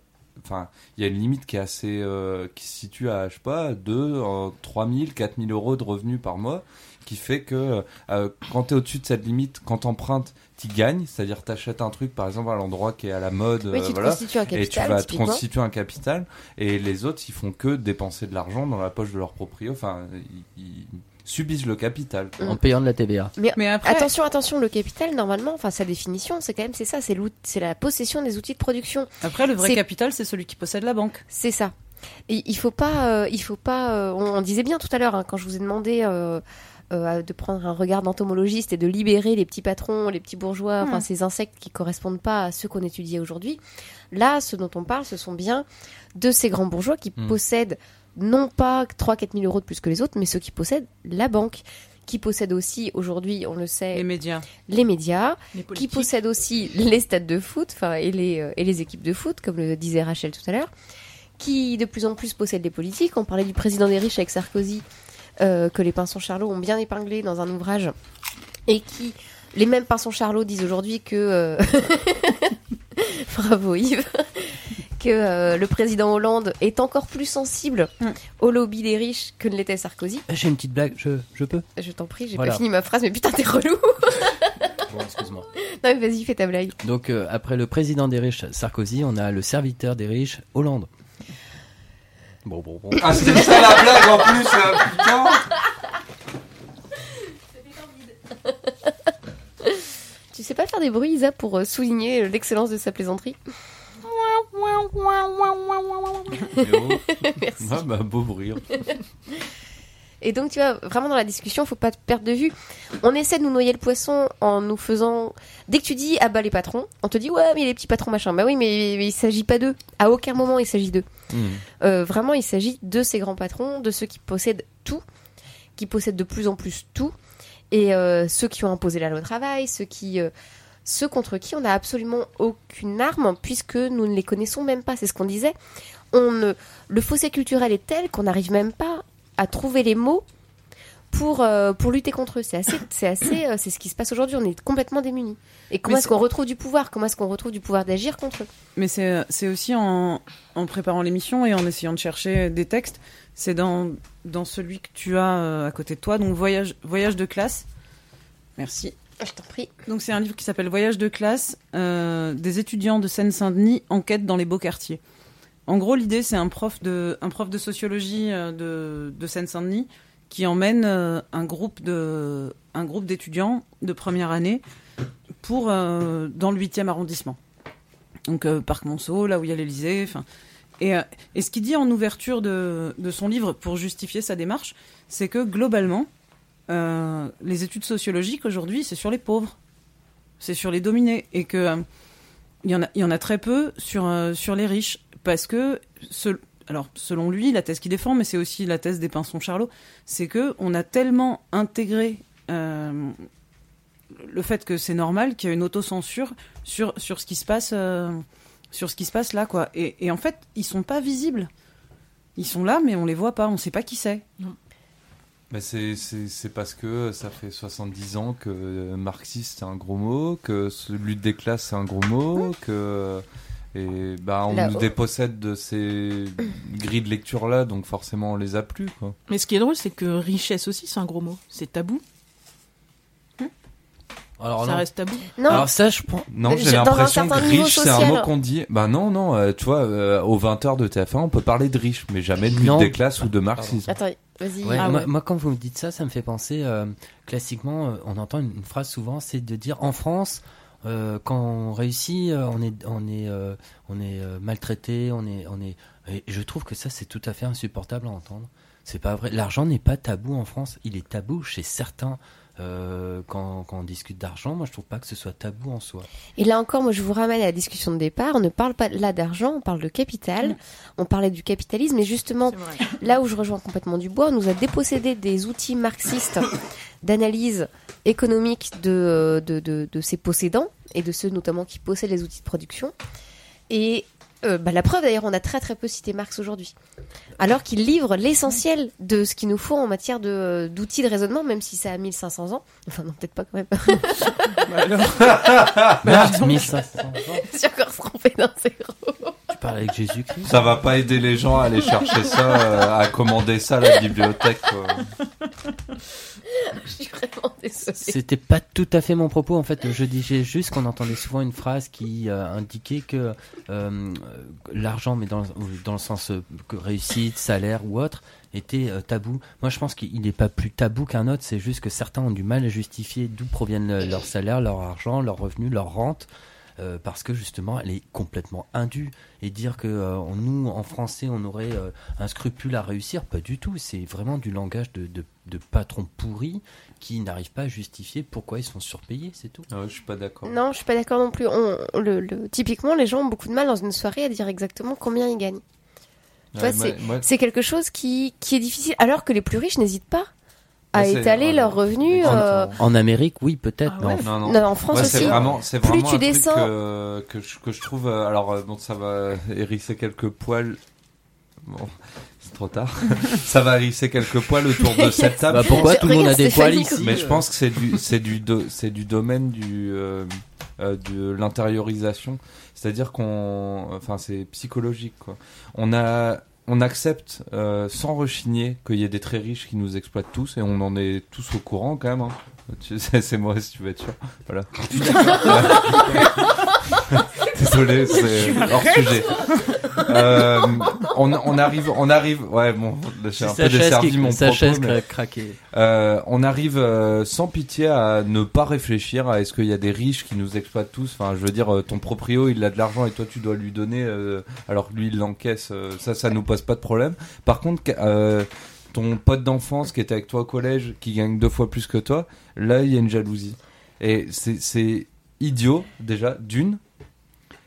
Enfin, il y a une limite qui est assez, euh, qui se situe à, je sais pas, 2, euh, 3 000, 4 000 euros de revenus par mois, qui fait que euh, quand tu es au-dessus de cette limite, quand t'empruntes, tu gagnes, c'est-à-dire t'achètes un truc, par exemple, à l'endroit qui est à la mode, Oui, euh, tu te voilà, constitues un et tu capital, vas te constituer un capital, et les autres, ils font que dépenser de l'argent dans la poche de leur proprio, enfin, ils, ils subissent le capital. En payant de la TVA. Mais après, Attention, attention, le capital, normalement, enfin sa définition, c'est quand même c'est ça, c'est c'est la possession des outils de production. après le vrai capital, c'est celui qui possède la banque. C'est ça. Et il faut pas, euh, il faut pas. euh, on, on disait bien tout à l'heure hein, quand je vous ai demandé euh, euh, de prendre un regard d'entomologiste et de libérer les petits patrons, les petits bourgeois, enfin Hmm. ces insectes qui correspondent pas à ceux qu'on étudiait aujourd'hui. Là, ce dont on parle, ce sont bien de ces grands bourgeois qui Hmm. possèdent non pas 3-4 000 euros de plus que les autres, mais ceux qui possèdent la banque, qui possèdent aussi aujourd'hui, on le sait, Les médias. les médias, Les qui politiques. possède aussi les stades de foot, enfin et les euh, et les équipes de foot, comme le disait Rachel tout à l'heure, qui de plus en plus possède les politiques. On parlait du président des riches avec Sarkozy, euh, que les Pinsons Charlot ont bien épinglé dans un ouvrage, et qui les mêmes Pinsons Charlot disent aujourd'hui que euh, *laughs* Bravo Yves. que euh, le président Hollande est encore plus sensible Mm. au lobby des riches que ne l'était Sarkozy. J'ai une petite blague, je, je peux? Je t'en prie, j'ai Voilà. pas fini ma phrase, mais putain, t'es relou. Bon, excuse-moi. non, mais vas-y, fais ta blague. Donc, euh, après le président des riches, Sarkozy, on a le serviteur des riches, Hollande. Bon, bon, bon. Ah, c'était ça la blague en plus, là, putain Tu sais pas faire des bruits, Isa, pour euh, souligner l'excellence de sa plaisanterie? Merci. Ah, bah, beau bruit. Et donc, tu vois, vraiment dans la discussion, faut pas te perdre de vue. On essaie de nous noyer le poisson en nous faisant. Dès que tu dis ah bah les patrons, on te dit ouais mais les petits patrons machin. Bah oui mais, mais il s'agit pas d'eux. À aucun moment il s'agit d'eux. Euh, vraiment, il s'agit de ces grands patrons, de ceux qui possèdent tout, qui possèdent de plus en plus tout, et euh, ceux qui ont imposé la loi au travail, ceux qui, euh, ceux contre qui on n'a absolument aucune arme, puisque nous ne les connaissons même pas. C'est ce qu'on disait. On le fossé culturel est tel qu'on n'arrive même pas à trouver les mots pour euh, pour lutter contre eux. C'est assez, c'est assez, euh, c'est ce qui se passe aujourd'hui. On est complètement démunis. Et comment est-ce qu'on retrouve du pouvoir? Comment est-ce qu'on retrouve du pouvoir d'agir contre eux? Mais c'est c'est aussi en, en préparant l'émission et en essayant de chercher des textes. C'est dans, dans celui que tu as euh, à côté de toi, donc Voyage, voyage de classe. Merci. Je t'en prie. Donc c'est un livre qui s'appelle Voyage de classe, euh, des étudiants de Seine-Saint-Denis enquête dans les beaux quartiers. En gros, l'idée c'est un prof de un prof de sociologie euh, de, de Seine-Saint-Denis qui emmène euh, un groupe de un groupe d'étudiants de première année pour euh, dans le 8e arrondissement. Donc euh, Parc Monceau, là où il y a l'Élysée, enfin. Et, et ce qu'il dit en ouverture de, de son livre pour justifier sa démarche, c'est que globalement, les études sociologiques aujourd'hui, c'est sur les pauvres, c'est sur les dominés, et que il y en a, y en a très peu sur sur les riches, parce que ce- alors selon lui, la thèse qu'il défend, mais c'est aussi la thèse des Pinsons Charlot, c'est que on a tellement intégré euh, le fait que c'est normal qu'il y a une autocensure sur sur ce qui se passe euh, sur ce qui se passe là quoi. Et, et en fait, ils sont pas visibles. Ils sont là, mais on les voit pas. On sait pas qui c'est. Mais c'est, c'est, c'est parce que ça fait 70 ans que marxiste c'est un gros mot, que lutte des classes c'est un gros mot, que et bah on Là- nous dépossède de ces grilles de lecture là, donc forcément on les a plus quoi. Mais ce qui est drôle, c'est que richesse aussi, c'est un gros mot. C'est tabou. Alors, ça non. reste tabou. Non, Alors ça, je prends... Non, j'ai l'impression que riche c'est un mot qu'on dit. Bah non non, euh, tu vois, euh, aux 20h de TF1 on peut parler de riche, mais jamais de lutte des classes ou de marxisme. attends, vas-y. Ouais, Ah moi, ouais. moi, quand vous me dites ça, ça me fait penser, euh, classiquement, euh, on entend une, une phrase souvent, c'est de dire en France, euh, quand on réussit, euh, on est, euh, maltraité, on est, on est. Et je trouve que ça, c'est tout à fait insupportable à entendre. C'est pas vrai. L'argent n'est pas tabou en France. Il est tabou chez certains. Euh, quand, quand on discute d'argent, moi je trouve pas que ce soit tabou en soi. Et là encore, moi, je vous ramène à la discussion de départ. On ne parle pas là d'argent, on parle de capital. On parlait du capitalisme, et justement, là où je rejoins complètement Dubois, on nous a dépossédé des outils marxistes *coughs* d'analyse économique de, de, de, de ses possédants, et de ceux notamment qui possèdent les outils de production. Et euh, bah, la preuve, d'ailleurs, on a très très peu cité Marx aujourd'hui. Alors qu'il livre l'essentiel de ce qu'il nous faut en matière de- d'outils de raisonnement, même si ça a 1500 ans. Enfin, non, peut-être pas quand même. *laughs* Marx, 1500 ans. J'ai encore trompé d'un zéro. Tu parles avec Jésus-Christ Ça va pas aider les gens à aller chercher ça, euh, à commander ça à la bibliothèque. quoi. *laughs* Je suis. C'était pas tout à fait mon propos. En fait, je disais juste qu'on entendait souvent une phrase qui euh, indiquait que euh, l'argent, mais dans, le- sens euh, réussite, salaire ou autre, était tabou. Moi, je pense qu'il n'est pas plus tabou qu'un autre. C'est juste que certains ont du mal à justifier d'où proviennent le- leur salaire, leur argent, leurs revenus, leur rente. Euh, parce que justement, elle est complètement indue. Et dire que euh, nous, en français, on aurait euh, un scrupule à réussir, pas du tout. C'est vraiment du langage de, de, de patrons pourris qui n'arrivent pas à justifier pourquoi ils sont surpayés, c'est tout. Ah ouais, je suis pas d'accord. Non, je suis pas d'accord non plus. On, le, le- typiquement, les gens ont beaucoup de mal dans une soirée à dire exactement combien ils gagnent. Ouais, C'est quelque chose qui, qui est difficile, alors que les plus riches n'hésitent pas à c'est- étaler leurs revenus. En- euh, En Amérique, oui, peut-être, Ah ouais. non, non. non, en France Ouais, aussi. c'est vraiment, c'est Plus vraiment tu descends- que, que, je, que je trouve. euh, Alors, euh, bon, ça va hérisser quelques poils. Bon, *laughs* trop tard. *laughs* ça va risser quelques poils autour de cette table. Bah, pourquoi tout le monde a des poils ici Mais je pense que c'est du, c'est du, c'est du domaine du, euh, euh, de l'intériorisation. C'est-à-dire qu'on, enfin, c'est psychologique, quoi. On a, on accepte euh, sans rechigner qu'il y ait des très riches qui nous exploitent tous et on en est tous au courant quand même. Hein. *laughs* C'est moi si tu veux être sûr. Voilà. *laughs* Désolé, c'est hors sujet. Euh, on, on, arrive, on arrive. Ouais, bon, j'ai un peu desservi mon propos. mais, craqué. Euh, on arrive euh, sans pitié à ne pas réfléchir à est-ce qu'il y a des riches qui nous exploitent tous. Enfin, je veux dire, euh, ton proprio, il a de l'argent et toi, tu dois lui donner, euh, alors que lui, il l'encaisse. euh, ça, ça nous pose pas de problème. Par contre, euh, ton pote d'enfance qui était avec toi au collège, qui gagne deux fois plus que toi, là, il y a une jalousie. Et c'est c'est idiot déjà d'une.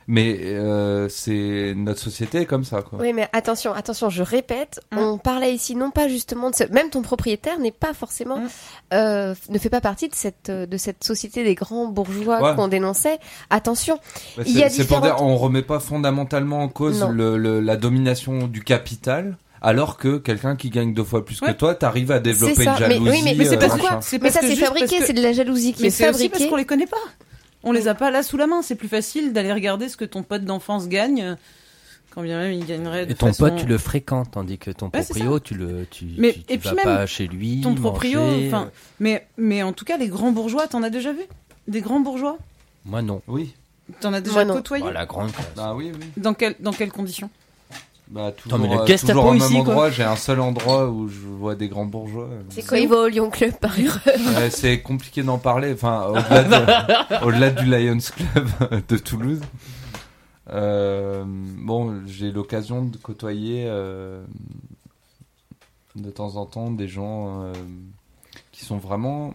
Mais euh, c'est notre société est comme ça quoi. Oui, mais attention, attention, je répète, Mm. on parlait ici non pas justement de ce... Même ton propriétaire n'est pas forcément... Mm. euh, ne fait pas partie de cette, euh, de cette société des grands bourgeois Ouais. qu'on dénonçait. Attention, Bah, Il y a c'est c'est pour dire, différentes- on remet pas fondamentalement en cause le, le- la domination du capital, alors que quelqu'un qui gagne deux fois plus que toi, t'arrive à développer une Mais- jalousie. oui, mais- Mais c'est euh, parce quoi mais ça c'est fabriqué, que- c'est de la jalousie qui Mais est c'est aussi parce fabriquée. qu'on les connaît pas. On les a pas là sous la main. C'est plus facile d'aller regarder ce que ton pote d'enfance gagne, euh, quand bien même il gagnerait. De Et ton façon- pote, tu le fréquentes, tandis que ton Ouais, proprio, tu le, tu, Mais- tu, tu et puis vas même, pas chez lui. ton proprio, enfin- euh, Mais mais en tout cas, les grands bourgeois, t'en as déjà vu? Des grands bourgeois? Moi non. Oui. T'en as déjà Moi, côtoyé? Bah, la grande classe. Ah oui, oui. Dans quelles dans quelles conditions? Bah, toujours, mais le euh, Gestapo toujours au même ici, quoi. endroit. J'ai un seul endroit où je vois des grands bourgeois. C'est quand il va au Lyon Club par heureux. Ouais, c'est compliqué d'en parler. Enfin, au-delà de- *laughs* au-delà du Lions Club *laughs* de Toulouse. Euh, bon, j'ai l'occasion de côtoyer euh, de temps en temps des gens euh, qui sont vraiment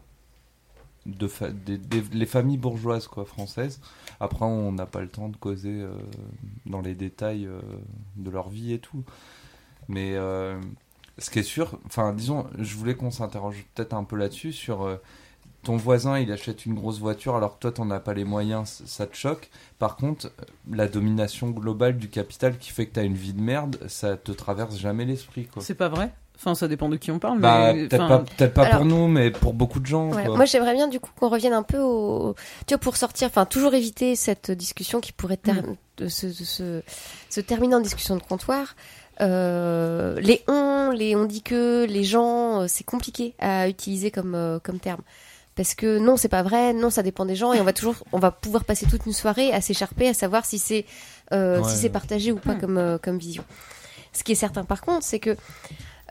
de fa- des, des- les familles bourgeoises quoi françaises. Après, on n'a pas le temps de causer euh, dans les détails euh, de leur vie et tout. Mais euh, ce qui est sûr, enfin, disons, je voulais qu'on s'interroge peut-être un peu là-dessus sur euh, ton voisin, il achète une grosse voiture alors que toi, t'en as pas les moyens, ça te choque. Par contre, euh, la domination globale du capital qui fait que t'as une vie de merde, ça te traverse jamais l'esprit, quoi. C'est pas vrai? Enfin, ça dépend de qui on parle. Bah, mais, peut-être enfin, pas, peut-être pas Alors- pour nous, mais pour beaucoup de gens. Ouais, quoi. moi j'aimerais bien du coup qu'on revienne un peu au tu vois pour sortir enfin toujours éviter cette discussion qui pourrait ter- de se, de se, se terminer en discussion de comptoir euh, les on les on dit que les gens euh, c'est compliqué à utiliser comme euh, comme terme parce que non c'est pas vrai non ça dépend des gens et on va toujours on va pouvoir passer toute une soirée à s'écharper à savoir si c'est euh, Ouais, si c'est partagé ou pas comme euh, comme vision ce qui est certain par contre c'est que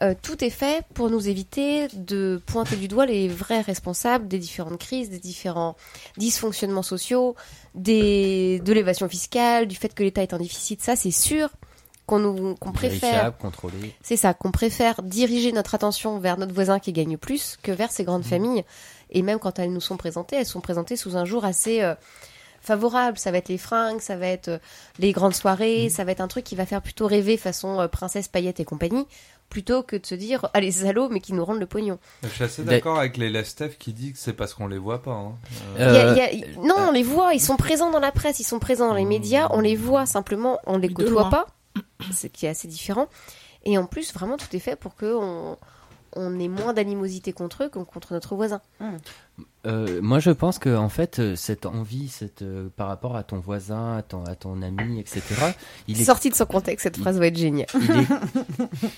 euh, tout est fait pour nous éviter de pointer du doigt les vrais responsables des différentes crises, des différents dysfonctionnements sociaux, des, de l'évasion fiscale, du fait que l'État est en déficit. Ça, c'est sûr qu'on nous, qu'on préfère, c'est ça, qu'on préfère diriger notre attention vers notre voisin qui gagne plus que vers ces grandes familles. Et même quand elles nous sont présentées, elles sont présentées sous un jour assez euh, favorable. Ça va être les fringues, ça va être euh, les grandes soirées, ça va être un truc qui va faire plutôt rêver façon euh, princesse paillette et compagnie, plutôt que de se dire allez salauds mais qui nous rendent le pognon. Je suis assez Mais- d'accord avec les Lestef qui dit que c'est parce qu'on les voit pas. hein. Euh, Il y a- Euh, y a- non, on les voit, ils sont présents dans la presse, ils sont présents dans les médias, on les voit simplement, on les côtoie pas, ce qui est assez différent. Et en plus, vraiment, tout est fait pour que on, on ait moins d'animosité contre eux que contre notre voisin. Euh, moi, je pense que en fait, euh, cette envie, cette euh, par rapport à ton voisin, à ton, à ton ami, etc. Il est, Sorti de son contexte, cette phrase va être géniale. il est- *laughs*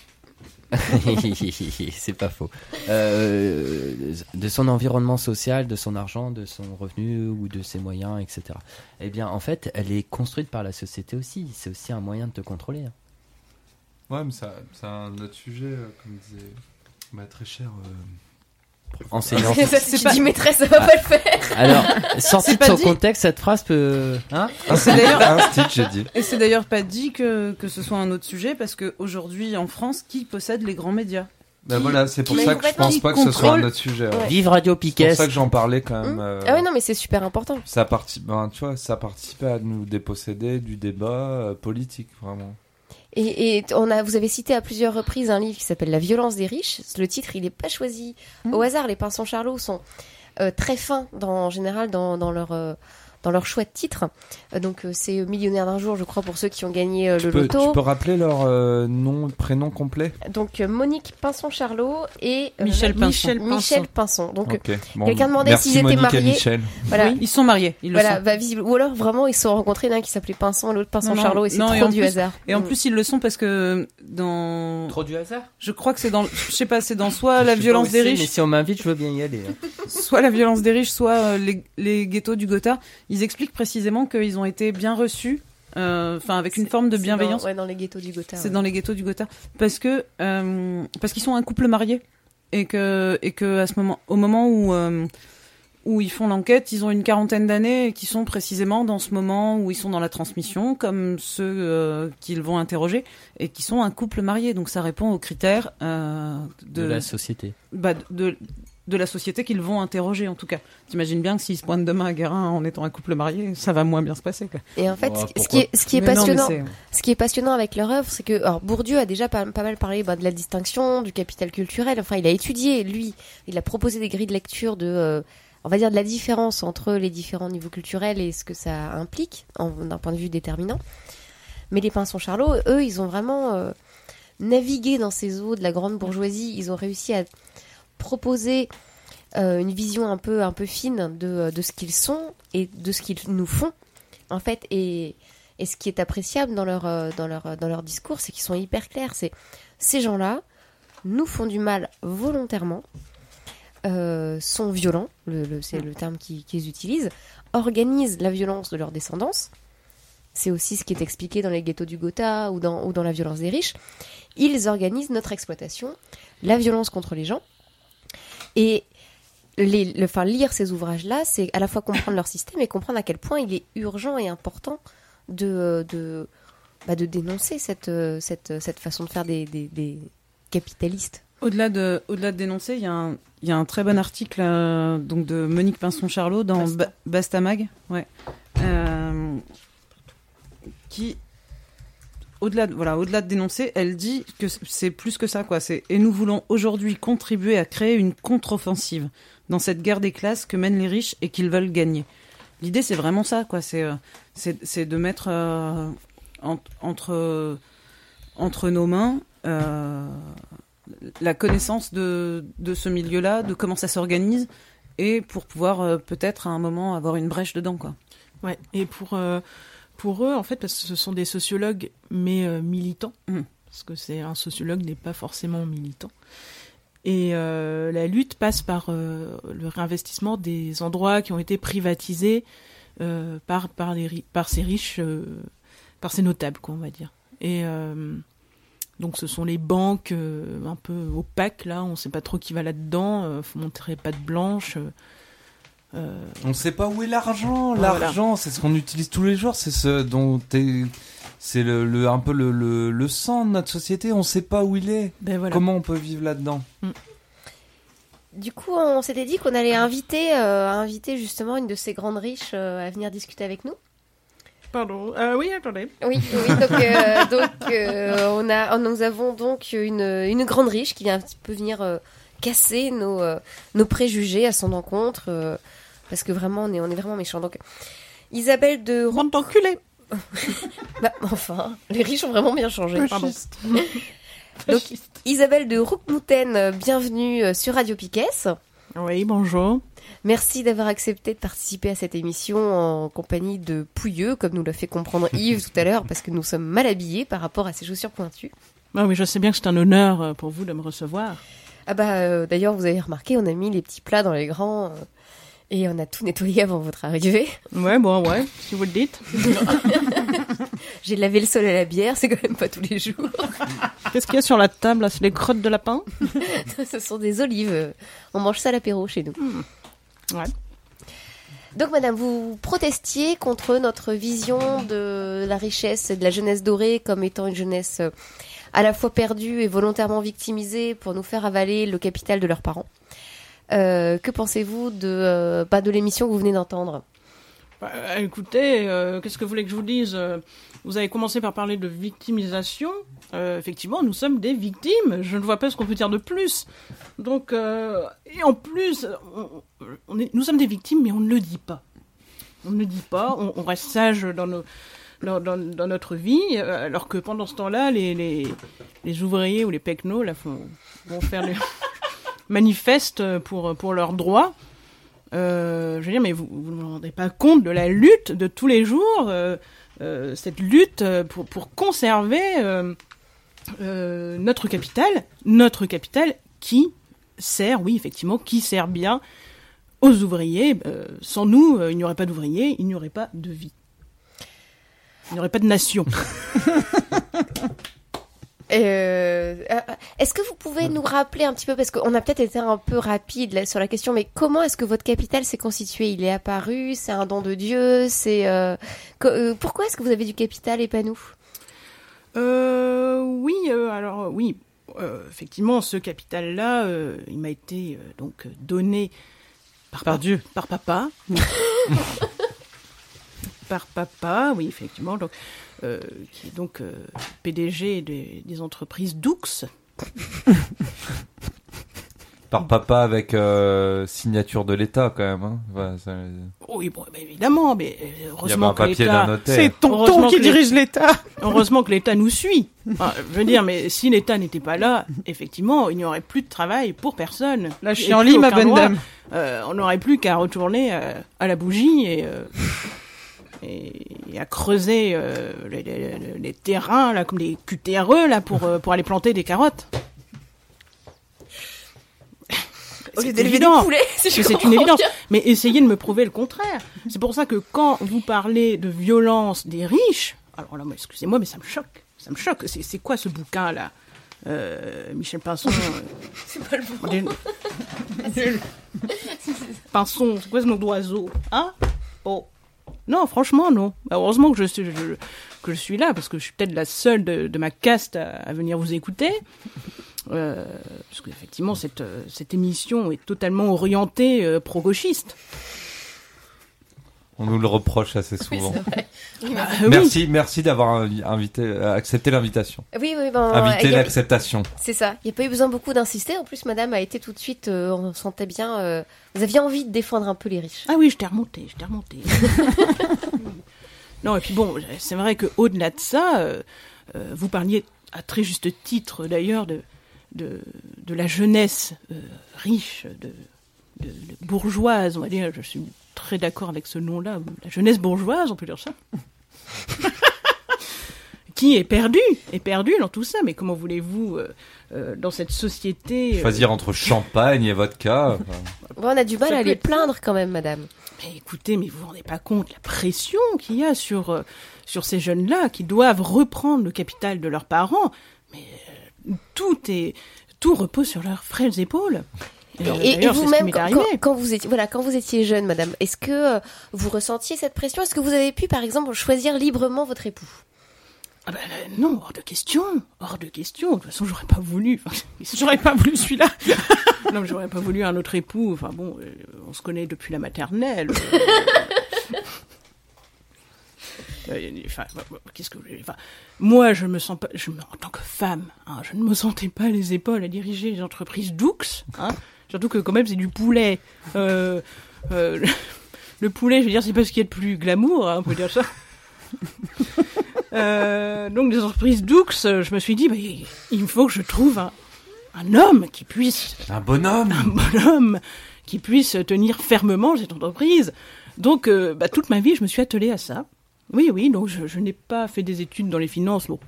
*laughs* c'est pas faux. Euh, de son environnement social, de son argent, de son revenu ou de ses moyens, etc. Eh bien, en fait, elle est construite par la société aussi. C'est aussi un moyen de te contrôler. hein. Ouais, mais c'est un autre sujet, euh, comme disait ma très chère. euh, Enseignant. *laughs* Ça, si tu dis maîtresse, ça va pas le faire. Alors, sorti C'est de pas son dit. contexte, cette phrase peut. Hein C'est d'ailleurs un Stitch, j'ai dit. et c'est d'ailleurs pas dit que que ce soit un autre sujet parce que aujourd'hui en France, qui possède les grands médias? Ben voilà, c'est pour Mais ça que je pense pas que ce soit un autre sujet. ouais. Ouais. Vive Radio C'est Piquet. pour ça que j'en parlais quand même. Hum. euh, Ah ouais, non, mais c'est super important. Ça participe, ben, tu vois, ça participe à nous déposséder du débat euh, politique, vraiment. Et, et on a, vous avez cité à plusieurs reprises un livre qui s'appelle La violence des riches. Le titre, il n'est pas choisi Mhm. au hasard. Les Pinsons Charlot sont euh, très fins, dans, en général, dans, dans leur, euh, dans leur choix de titre. Euh, donc euh, c'est Millionnaire d'un jour, je crois, pour ceux qui ont gagné euh, le loto. Tu peux rappeler leur nom, prénom complet? Donc Monique Pinson-Charlot et Michel, Pinson. Michel, Pinson. Donc quelqu'un demandait s'ils étaient mariés. Voilà. ils sont mariés. Ils voilà, le sont. visible. Ou alors vraiment ils se sont rencontrés l'un qui s'appelait Pinson, l'autre Pinson-Charlot et c'est trop du hasard. Et en mm. plus ils le sont parce que dans. Trop du hasard? Je crois que c'est dans, je sais pas, c'est dans soit la violence des riches. Mais si on m'invite, je veux bien y aller. Hein. soit la violence des riches, soit les, les ghettos du Gotha. Ils expliquent précisément qu'ils ont été bien reçus euh, enfin avec une forme de bienveillance. Dans, ouais, dans les ghettos du Gotha. C'est dans les ghettos du Gotha parce que euh, parce qu'ils sont un couple marié et que et que à ce moment au moment où euh, où ils font l'enquête, ils ont une quarantaine d'années et qui sont précisément dans ce moment où ils sont dans la transmission, comme ceux qu'ils vont interroger, et qui sont un couple marié. Donc ça répond aux critères de, de, la société. Bah, de, de la société qu'ils vont interroger en tout cas. T'imagines bien que s'ils se pointent demain à Guérin en étant un couple marié, ça va moins bien se passer. Quoi. Et en fait, ce, qui est, ce qui est passionnant, ce qui est passionnant avec leur œuvre, c'est que alors Bourdieu a déjà pas, mal parlé bah, de la distinction, du capital culturel. Enfin, il a étudié lui, il a proposé des grilles de lecture de, euh, on va dire de la différence entre les différents niveaux culturels et ce que ça implique d'un point de vue déterminant. Mais les Pinsons Charlot, eux, ils ont vraiment euh, navigué dans ces eaux de la grande bourgeoisie. Ils ont réussi à proposer euh, une vision un peu, un peu fine de, de ce qu'ils sont et de ce qu'ils nous font, en fait. Et, et ce qui est appréciable dans leur, euh, dans leur, dans leur discours, c'est qu'ils sont hyper clairs. C'est ces gens-là nous font du mal volontairement, euh, sont violents, le, c'est le terme qu'ils utilisent, organisent la violence de leur descendance. C'est aussi ce qui est expliqué dans les ghettos du Gotha ou dans, ou dans la violence des riches. Ils organisent notre exploitation, la violence contre les gens, et les, le, enfin, lire ces ouvrages-là, c'est à la fois comprendre leur système et comprendre à quel point il est urgent et important de, de, bah, de dénoncer cette, cette, cette façon de faire des, des, des capitalistes. Au-delà de, au-delà de dénoncer, il y, a un, il y a un très bon article euh, donc de Monique Pinson-Charlot dans Bastamag, ouais, euh, qui au-delà de, voilà, au-delà de dénoncer, elle dit que c'est plus que ça, quoi. Et nous voulons aujourd'hui contribuer à créer une contre-offensive dans cette guerre des classes que mènent les riches et qu'ils veulent gagner. L'idée, c'est vraiment ça, quoi. C'est, euh, c'est, de mettre euh, entre, entre nos mains euh, la connaissance de, de ce milieu-là, de comment ça s'organise, et pour pouvoir peut-être à un moment avoir une brèche dedans, quoi. Ouais, et pour pour eux, en fait, parce que ce sont des sociologues, mais euh, militants, mm. parce que c'est un sociologue n'est pas forcément militant. Et euh, la lutte passe par euh, le réinvestissement des endroits qui ont été privatisés par, par, les, par ces riches, par ces notables, quoi, on va dire. Et donc ce sont les banques un peu opaques, là, on ne sait pas trop qui va là-dedans, faut montrer pas de blanche. Euh, on ne sait pas où est l'argent. L'argent, c'est ce qu'on utilise tous les jours. C'est ce dont c'est le, un peu le, le, sang de notre société. On ne sait pas où il est. Ben Comment on peut vivre là-dedans mm. Du coup, on s'était dit qu'on allait inviter, euh, inviter justement une de ces grandes riches euh, à venir discuter avec nous. Pardon. oui, attendez. Oui, oui donc, *laughs* on a, nous avons donc une, une grande riche qui vient un petit peu venir casser nos, nos préjugés à son encontre parce que vraiment, on est, on est vraiment méchants. Donc, Isabelle de... Rond enculé *laughs* bah, enfin, les riches ont vraiment bien changé. *laughs* Donc, Isabelle de Roukmouten, bienvenue euh, sur Radio Piquet. Oui, bonjour. Merci d'avoir accepté de participer à cette émission en compagnie de Pouilleux, comme nous l'a fait comprendre *laughs* Yves tout à l'heure, parce que nous sommes mal habillés par rapport à ces chaussures pointues. Ah oui, je sais bien que c'est un honneur euh, pour vous de me recevoir. Ah bah, euh, d'ailleurs, vous avez remarqué, on a mis les petits plats dans les grands. Et on a tout nettoyé avant votre arrivée. Ouais, bon, ouais, si vous le dites. *laughs* J'ai lavé le sol à la bière, c'est quand même pas tous les jours. Qu'est-ce qu'il y a sur la table C'est les crottes de lapin? *laughs* Ce sont des olives. On mange ça à l'apéro chez nous. Hmm. Ouais. Donc, madame, vous protestiez contre notre vision de la richesse et de la jeunesse dorée comme étant une jeunesse à la fois perdue et volontairement victimisée pour nous faire avaler le capital de leurs parents. Euh, que pensez-vous de, euh, bah, de l'émission que vous venez d'entendre? Bah, Écoutez, euh, qu'est-ce que vous voulez que je vous dise? Vous avez commencé par parler de victimisation. effectivement, nous sommes des victimes. Je ne vois pas ce qu'on peut dire de plus. Donc, et en plus, nous sommes des victimes, mais on ne le dit pas. On ne dit pas, on, reste sage dans, notre vie, alors que pendant ce temps-là, les, les, les, ouvriers ou les pecnos là, font, vont faire les *laughs* manifestes pour, pour leurs droits. Euh, je veux dire, mais vous ne vous rendez pas compte de la lutte de tous les jours, euh, euh, cette lutte pour, pour conserver notre capital, notre capital qui sert, oui, effectivement, qui sert bien aux ouvriers. sans nous, il n'y aurait pas d'ouvriers, il n'y aurait pas de vie. Il n'y aurait pas de nation. *laughs* Euh, euh, est-ce que vous pouvez nous rappeler un petit peu, parce qu'on a peut-être été un peu rapide sur la question, mais comment est-ce que votre capital s'est constitué Il est apparu C'est un don de Dieu C'est euh, pourquoi est-ce que vous avez du capital et pas nous Oui, alors oui, effectivement, ce capital-là, il m'a été donc donné par, par Dieu, par papa. *laughs* par papa, oui, effectivement. Donc, euh, qui est donc euh, PDG des, entreprises Doux. Par papa avec euh, signature de l'État quand même. Hein. Oui, bon, évidemment, mais heureusement que l'État, c'est tonton qui dirige l'État. Heureusement que l'État nous suit. je veux dire, mais si l'État n'était pas là, effectivement, il n'y aurait plus de travail pour personne. Là, je suis en ligne, ma bonne dame. on n'aurait plus qu'à retourner à la bougie et et, à creuser euh, les, terrains là comme des QTRE là pour euh, pour aller planter des carottes. C'est évident. C'est une évidence. Mais essayez de me prouver le contraire. C'est pour ça que quand vous parlez de violence des riches, alors là, excusez-moi, mais ça me choque. Ça me choque. C'est quoi ce bouquin là euh, Michel Pinson. *laughs* c'est pas le bon. *laughs* Pinson, c'est quoi ce nom d'oiseau Hein? Oh. Non, franchement, non. Heureusement que je suis, là, parce que je suis peut-être la seule de, ma caste à, venir vous écouter. Euh, parce qu'effectivement, cette, cette émission est totalement orientée euh, pro-gauchiste. On nous le reproche assez souvent. Ah, merci, merci d'avoir invité, accepté l'invitation. Oui, oui, ben, invité l'acceptation. C'est ça. Il n'y a pas eu besoin beaucoup d'insister. En plus, Madame a été tout de suite. Euh, on sentait bien. Euh, vous aviez envie de défendre un peu les riches. Ah oui, je t'ai remonté, je t'ai remonté. *laughs* non, et puis bon, c'est vrai que au-delà de ça, euh, vous parliez à très juste titre d'ailleurs de, de, de la jeunesse riche, de, de, bourgeoise, on va dire. Je suis très d'accord avec ce nom-là, la jeunesse bourgeoise, on peut dire ça. *laughs* qui est perdu, est perdu dans tout ça. Mais comment voulez-vous, euh, euh, dans cette société... Euh, Choisir entre champagne et vodka *laughs* bon, On a du mal à les plaindre quand même, madame. Mais écoutez, mais vous vous rendez pas compte la pression qu'il y a sur, sur ces jeunes-là qui doivent reprendre le capital de leurs parents. Mais tout est... Tout repose sur leurs frêles épaules. Et, vous-même, quand, vous étiez, voilà, quand vous étiez jeune, madame, est-ce que euh, vous ressentiez cette pression? Est-ce que vous avez pu, par exemple, choisir librement votre époux? Ah ben, euh, non, hors de question, hors de question. De toute façon, j'aurais pas voulu. *laughs* j'aurais pas voulu celui-là. *laughs* non, j'aurais pas voulu un autre époux. Enfin bon, euh, on se connaît depuis la maternelle. *laughs* Enfin, qu'est-ce que enfin, moi, je me sens pas, je en tant que femme, hein, je ne me sentais pas les épaules à diriger les entreprises Doux. Hein, Surtout que quand même c'est du poulet. Euh, euh, le, poulet, je veux dire, c'est pas ce qu'il y a de plus glamour, hein, on peut dire ça. *laughs* Euh, donc des entreprises Doux, je me suis dit, bah, il faut que je trouve un, homme qui puisse... Un bonhomme Un bonhomme qui puisse tenir fermement cette entreprise. Donc bah, toute ma vie, je me suis attelée à ça. Oui, oui, donc je, n'ai pas fait des études dans les finances. Non,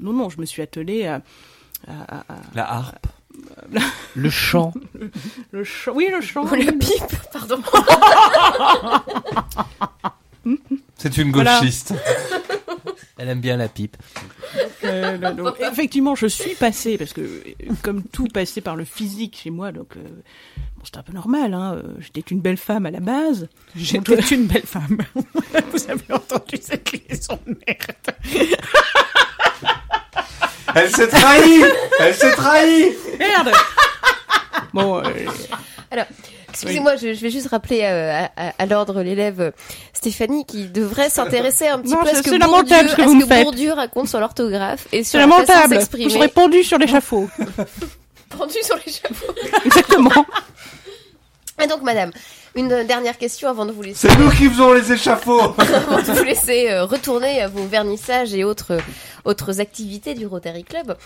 non, je me suis attelée à... La harpe *laughs* le chant. Le chant, oui, le chant. la pipe, pardon. *laughs* C'est une gauchiste. *laughs* Elle aime bien la pipe. Euh, effectivement, je suis passée, parce que comme tout passait par le physique chez moi, donc euh, c'était un peu normal. Hein, euh, J'étais une belle femme à la base. J'étais une belle femme. Vous avez entendu cette liaison de merde elle s'est trahie Elle s'est trahie Merde Bon. Euh, Alors, excusez-moi, je, vais juste rappeler euh, à, l'ordre l'élève euh, Stéphanie qui devrait s'intéresser un petit peu à ce que, Bourdieu, ce que, Bourdieu raconte sur l'orthographe et sur la façon d'exprimer. J'aurais pendu sur l'échafaud. *laughs* pendu sur l'échafaud. Exactement. Et donc, madame, Une dernière question avant de vous laisser. C'est nous qui faisons les échafauds *laughs* avant de vous laisser euh, retourner à vos vernissages et autres, autres activités du Rotary Club.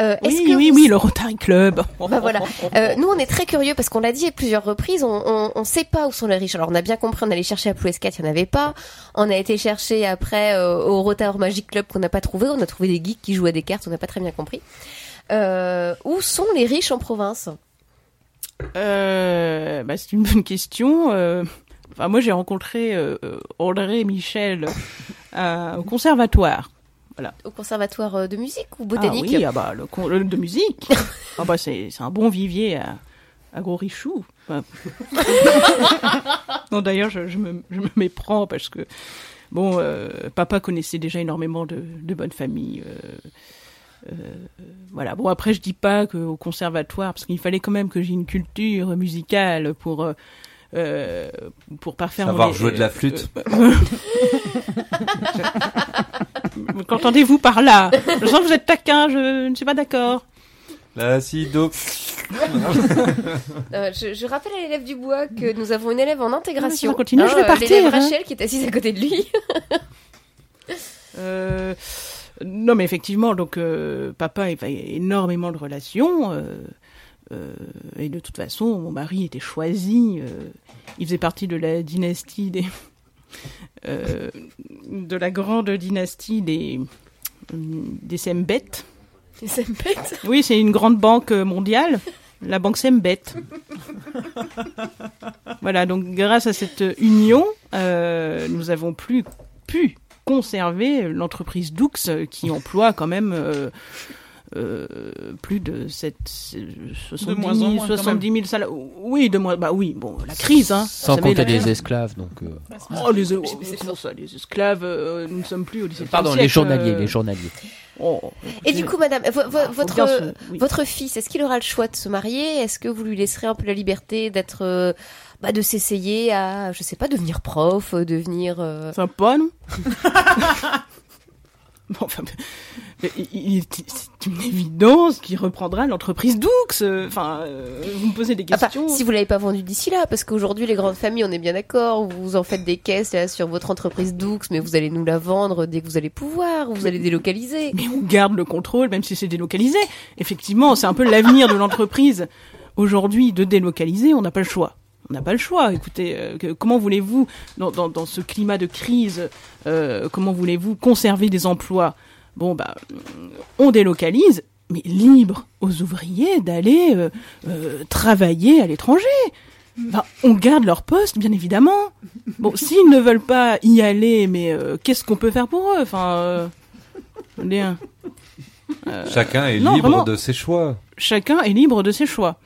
Euh, oui, que oui, oui, le Rotary Club. Bah voilà. Euh, nous, on est très curieux parce qu'on l'a dit à plusieurs reprises, on, on, sait pas où sont les riches. Alors, on a bien compris, on allait chercher à Ploues 4, il n'y en avait pas. On a été chercher après euh, au Rotary Magic Club qu'on n'a pas trouvé. On a trouvé des geeks qui jouaient des cartes, on n'a pas très bien compris. Euh, où sont les riches en province? Euh, bah, C'est une bonne question. Euh, enfin, moi, j'ai rencontré euh, André Michel au conservatoire. Voilà. Au conservatoire de musique ou botanique Ah oui, ah bah, le, de musique. *laughs* ah bah, c'est un bon vivier à, à Gros Richou. *laughs* non, d'ailleurs, je, je, me, je me méprends parce que, bon, papa connaissait déjà énormément de, de bonnes familles. Euh, voilà. Bon, après, je dis pas qu'au conservatoire, parce qu'il fallait quand même que j'ai une culture musicale pour euh, euh pour parfaire savoir jouer de la flûte. *laughs* Qu'entendez-vous par là? Je sens que vous êtes taquin, je ne suis pas d'accord. L'acido. euh, je, je, rappelle à l'élève du bois que nous avons une élève en intégration. continue, je vais partir. L'élève hein. Rachel qui est assise à côté de lui. euh, non, mais effectivement, donc euh, papa avait énormément de relations. Euh, euh, et de toute façon, mon mari était choisi. il faisait partie de la dynastie des. *laughs* de la grande dynastie des. des Sembet. Des Sembet? Oui, c'est une grande banque mondiale. La banque Sembet. *laughs* voilà, donc grâce à cette union, nous avons plus pu conserver l'entreprise Doux euh, qui *laughs* emploie quand même euh, euh, plus de 7, 70, 000, 70 000 salariés. Oui, de moins. Bah oui, bon, la crise. Hein, Sans compter les esclaves, donc. Oh, les, ça, les esclaves, nous ne sommes plus au lycée. Pardon, les journaliers, les journaliers. Oh, Et du coup, madame, votre, votre fils, est-ce qu'il aura le choix de se marier? Est-ce que vous lui laisserez un peu la liberté d'être bah, de s'essayer à, je sais pas, devenir prof, euh, devenir. Euh... Sympa, non? *laughs* Bon, enfin, c'est une évidence qu'il reprendra l'entreprise Doux. Euh, enfin, euh, vous me posez des questions. si vous l'avez pas vendu d'ici là, parce qu'aujourd'hui les grandes familles, on est bien d'accord, vous en faites des caisses là, sur votre entreprise Doux, mais vous allez nous la vendre dès que vous allez pouvoir, vous allez délocaliser. Mais on garde le contrôle, même si c'est délocalisé. Effectivement, c'est un peu l'avenir de l'entreprise. Aujourd'hui, de délocaliser, on n'a pas le choix on n'a pas le choix. Écoutez, euh, comment voulez-vous, dans, dans, dans, ce climat de crise, euh, comment voulez-vous conserver des emplois? Bon, bah, on délocalise, mais libre aux ouvriers d'aller euh, euh travailler à l'étranger. Enfin, on garde leur poste, bien évidemment. Bon, *laughs* s'ils ne veulent pas y aller, mais euh, qu'est-ce qu'on peut faire pour eux? Enfin, euh, Chacun est libre de ses choix. Chacun est libre de ses choix.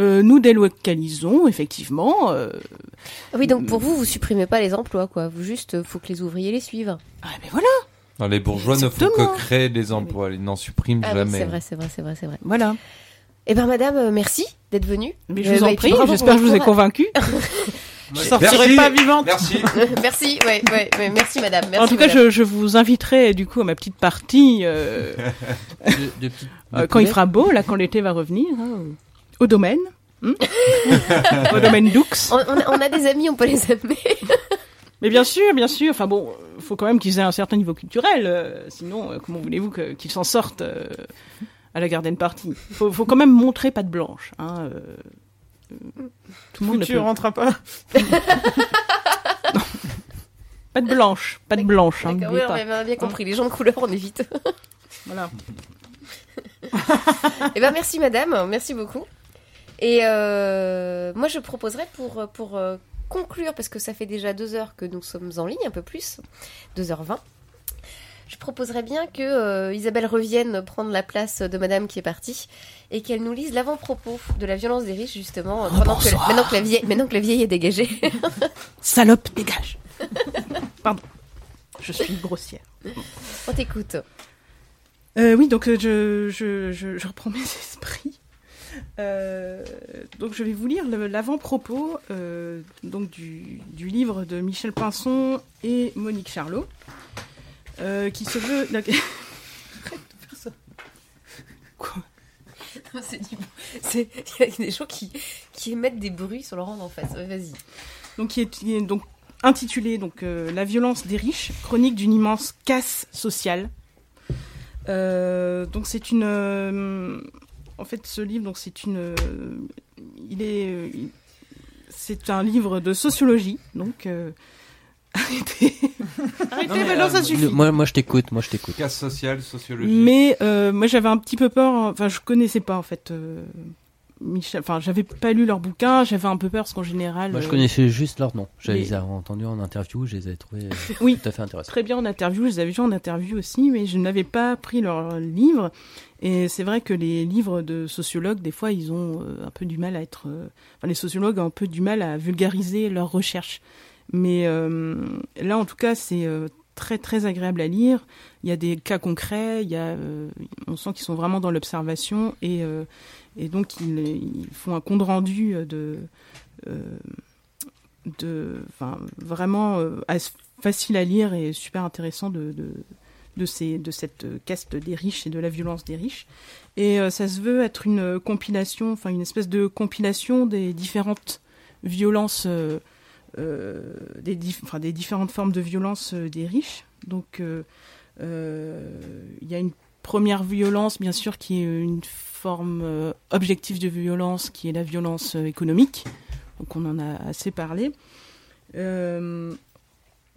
Euh, nous délocalisons effectivement. Euh, oui, donc pour vous, vous supprimez pas les emplois, quoi. Vous juste, euh, faut que les ouvriers les suivent. Ah, mais voilà. les bourgeois ne font que créer des emplois, ils n'en suppriment ah jamais. c'est vrai, c'est vrai, c'est vrai, c'est vrai. Voilà. Eh ben, madame, merci d'être venue. Mais je vous en prie, j'espère que je vous ai convaincu. je *laughs* sortirai pas vivante. Merci. *laughs* merci, ouais, ouais, ouais, merci madame. Merci, en tout cas, je, je, vous inviterai du coup à ma petite partie euh, *laughs* de, de quand il fera beau, là, quand l'été va revenir. Hein au domaine. Hmm *laughs* au domaine Doux. On, on, a des amis, on peut les amener. *laughs* Mais bien sûr, bien sûr. Enfin bon, faut quand même qu'ils aient un certain niveau culturel. Euh, sinon, euh, comment voulez-vous qu'ils s'en sortent euh, à la garden party? Faut, faut quand même montrer pas de blanche. Hein, tout le monde ne rentrera pas. *laughs* Pas de blanche, pas de blanche. Hein, oui, on a bien compris. Les gens de couleur, on évite. voilà. Eh ben merci madame, merci beaucoup. Et euh, moi, je proposerais pour, pour euh, conclure, parce que ça fait déjà deux heures que nous sommes en ligne, un peu plus, 2h20. Je proposerais bien que euh, Isabelle revienne prendre la place de Madame qui est partie et qu'elle nous lise l'avant-propos de la violence des riches justement oh, maintenant, que, maintenant, que, la vieille, maintenant que la vieille est dégagée. *laughs* Salope, dégage. *laughs* Pardon, je suis grossière. On t'écoute. oui, donc je, je, je, je reprends mes *laughs* esprits. Euh, donc je vais vous lire l'avant-propos euh, donc du, du, livre de Michel Pinson et Monique Charlot, euh, qui se veut. *laughs* Arrête de faire ça. Quoi? C'est Il y a des gens qui, qui qu'ils mettent des bruits sur leur rang en face. Vas-y. Donc, qui est, donc intitulé donc La violence des riches, chronique d'une immense casse sociale. donc c'est une en fait, ce livre, donc c'est une, il est, c'est un livre de sociologie, donc. Euh, *laughs* arrêtez, arrêtez, maintenant ça euh, suffit. Moi, moi, je t'écoute, moi, je t'écoute. Casse sociale, sociologie. Mais euh, moi, j'avais un petit peu peur. Enfin, je connaissais pas en fait. Michel, enfin, j'avais pas lu leur bouquin, j'avais un peu peur parce qu'en général. Moi, je connaissais juste leur nom. J'avais les... entendu en interview, je les avais trouvés *laughs* oui, tout à fait intéressants. Très bien en interview, je les avais vus en interview aussi, mais je n'avais pas pris leur livre. Et c'est vrai que les livres de sociologues, des fois, ils ont euh, un peu du mal à être. Euh, enfin, les sociologues ont un peu du mal à vulgariser leurs recherches. Mais euh, là, en tout cas, c'est très très agréable à lire. Il y a des cas concrets, il y a, on sent qu'ils sont vraiment dans l'observation et, et donc ils, font un compte rendu de, de, enfin, vraiment facile à lire et super intéressant de, de de, ces, de cette caste des riches et de la violence des riches. Et euh, ça se veut être une compilation, enfin une espèce de compilation des différentes violences, euh, euh, des, différentes formes de violence des riches. Donc il y a une première violence, bien sûr, qui est une forme objective de violence, qui est la violence économique. Donc on en a assez parlé.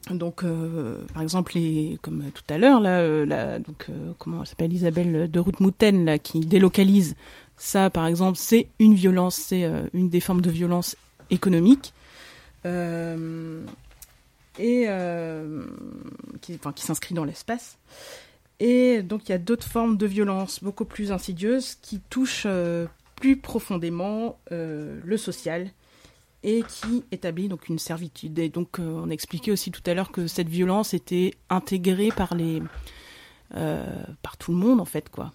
Donc, euh, par exemple, comme tout à l'heure, là, euh, donc, euh, s'appelle Isabelle de Routmouten, là, qui délocalise, ça, par exemple, c'est une violence, c'est une des formes de violence économique, et qui s'inscrit dans l'espace. Et donc, il y a d'autres formes de violence beaucoup plus insidieuses qui touchent plus profondément le social et qui établit donc une servitude. Et donc euh, on expliquait aussi tout à l'heure que cette violence était intégrée par les euh, par tout le monde en fait quoi.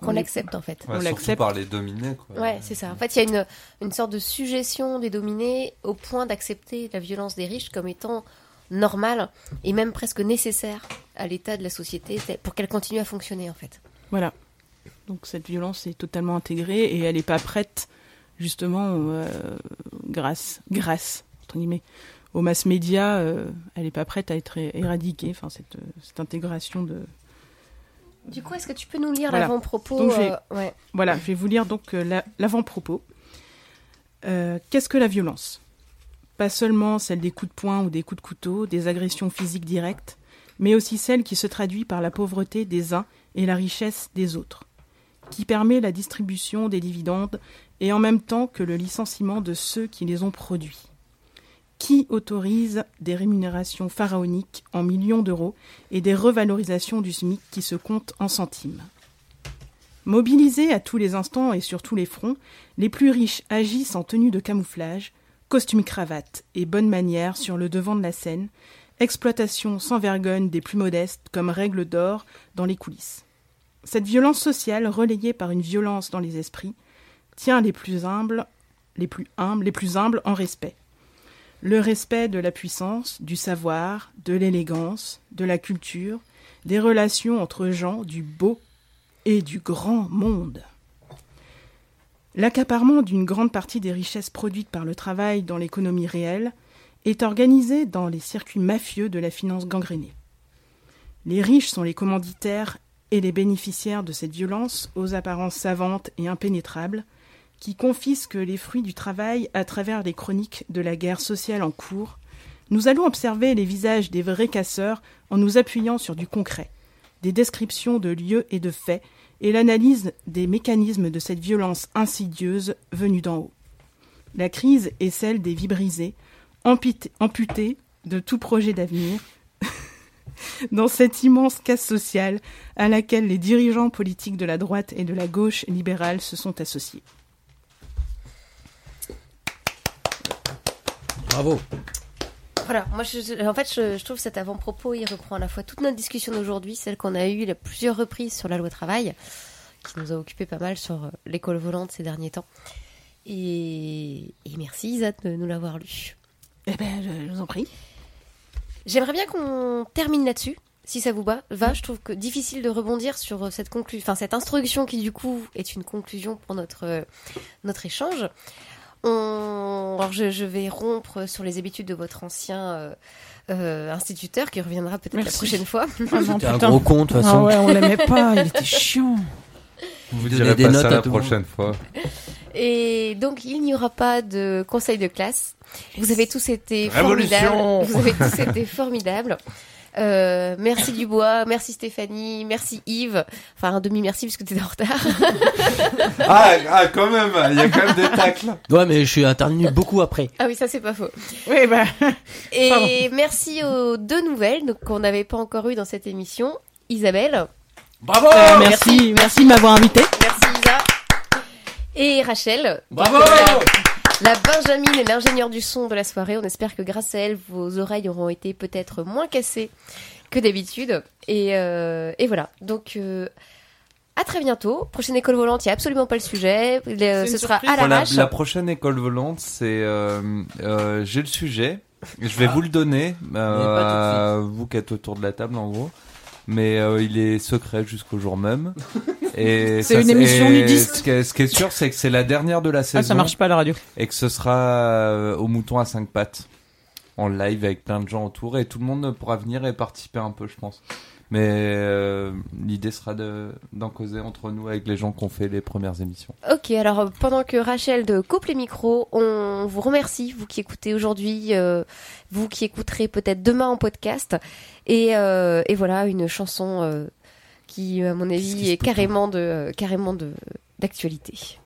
Qu'on l'accepte en fait. on l'accepte par les dominés. Quoi. Ouais, c'est ça. En fait, il y a une, une sorte de suggestion des dominés au point d'accepter la violence des riches comme étant normale et même presque nécessaire à l'état de la société pour qu'elle continue à fonctionner en fait. Voilà. Donc cette violence est totalement intégrée et elle n'est pas prête justement, euh, grâce, grâce, entre guillemets, aux mass médias, euh, elle n'est pas prête à être éradiquée, enfin, cette, cette intégration de. Du coup, est-ce que tu peux nous lire l'avant-propos euh, Voilà, je vais vous lire donc l'avant-propos. Qu'est-ce que la violence? Pas seulement celle des coups de poing ou des coups de couteau, des agressions physiques directes, mais aussi celle qui se traduit par la pauvreté des uns et la richesse des autres, qui permet la distribution des dividendes et en même temps que le licenciement de ceux qui les ont produits. Qui autorise des rémunérations pharaoniques en millions d'euros et des revalorisations du SMIC qui se comptent en centimes? Mobilisés à tous les instants et sur tous les fronts, les plus riches agissent en tenue de camouflage, costume cravate et bonne manière sur le devant de la scène, exploitation sans vergogne des plus modestes comme règle d'or dans les coulisses. Cette violence sociale, relayée par une violence dans les esprits, tient les plus humbles, les plus humbles, les plus humbles en respect. Le respect de la puissance, du savoir, de l'élégance, de la culture, des relations entre gens du beau et du grand monde. L'accaparement d'une grande partie des richesses produites par le travail dans l'économie réelle est organisé dans les circuits mafieux de la finance gangrénée. Les riches sont les commanditaires et les bénéficiaires de cette violence aux apparences savantes et impénétrables, qui confisque les fruits du travail à travers les chroniques de la guerre sociale en cours, nous allons observer les visages des vrais casseurs en nous appuyant sur du concret, des descriptions de lieux et de faits, et l'analyse des mécanismes de cette violence insidieuse venue d'en haut. La crise est celle des vies brisées, amputées de tout projet d'avenir, *laughs* dans cette immense casse sociale à laquelle les dirigeants politiques de la droite et de la gauche libérale se sont associés. Bravo. Voilà, moi je, en fait je, trouve cet avant-propos il reprend à la fois toute notre discussion d'aujourd'hui, celle qu'on a eue à plusieurs reprises sur la loi travail, qui nous a occupé pas mal sur euh, l'école volante ces derniers temps. Et, merci Isa de nous l'avoir lu. Eh ben je, vous en prie. J'aimerais bien qu'on termine là-dessus, si ça vous va. Va, je trouve que difficile de rebondir sur euh, cette conclusion, enfin cette introduction qui du coup est une conclusion pour notre euh, notre échange. On... Alors je, vais rompre sur les habitudes de votre ancien instituteur qui reviendra peut-être la prochaine fois. Ah *laughs* C'était un gros con de toute façon. Ah ouais, on l'aimait pas, il était chiant. Vous, vous direz pas ça la prochaine fois. Et donc il n'y aura pas de conseil de classe. Vous avez tous été formidables. Vous avez tous été formidables. Euh, merci Dubois, merci Stéphanie, merci Yves. Enfin, un demi-merci puisque tu es en retard. *laughs* ah, ah, quand même, il y a quand même des tacles. Ouais, mais je suis intervenu beaucoup après. Ah oui, ça c'est pas faux. Oui, bah. *laughs* Et merci aux deux nouvelles donc, qu'on n'avait pas encore eues dans cette émission. Isabelle. Bravo euh, merci, merci de m'avoir invité. Merci Isa. Et Rachel. Bravo la Benjamin est l'ingénieur du son de la soirée. On espère que grâce à elle, vos oreilles auront été peut-être moins cassées que d'habitude. Et, euh, voilà. Donc, euh, à très bientôt. Prochaine école volante, il n'y a absolument pas le sujet. ce sera à la la, la prochaine école volante, c'est euh, j'ai le sujet. Je vais ah. vous le donner, vous qui êtes autour de la table en gros mais euh, il est secret jusqu'au jour même. *laughs* Et c'est une émission nudiste. Ce qui, est, ce qui est sûr, c'est que c'est la dernière de la saison. Ah, ça marche pas à la radio. Et que ce sera euh, au mouton à cinq pattes, en live avec plein de gens autour, et tout le monde pourra venir et participer un peu, je pense. Mais euh, l'idée sera d'en causer entre nous avec les gens qui ont fait les premières émissions. Ok, alors pendant que Rachel de coupe les micros, on vous remercie, vous qui écoutez aujourd'hui, euh, vous qui écouterez peut-être demain en podcast. Et, et voilà, une chanson qui, à mon avis, est carrément de carrément d'actualité.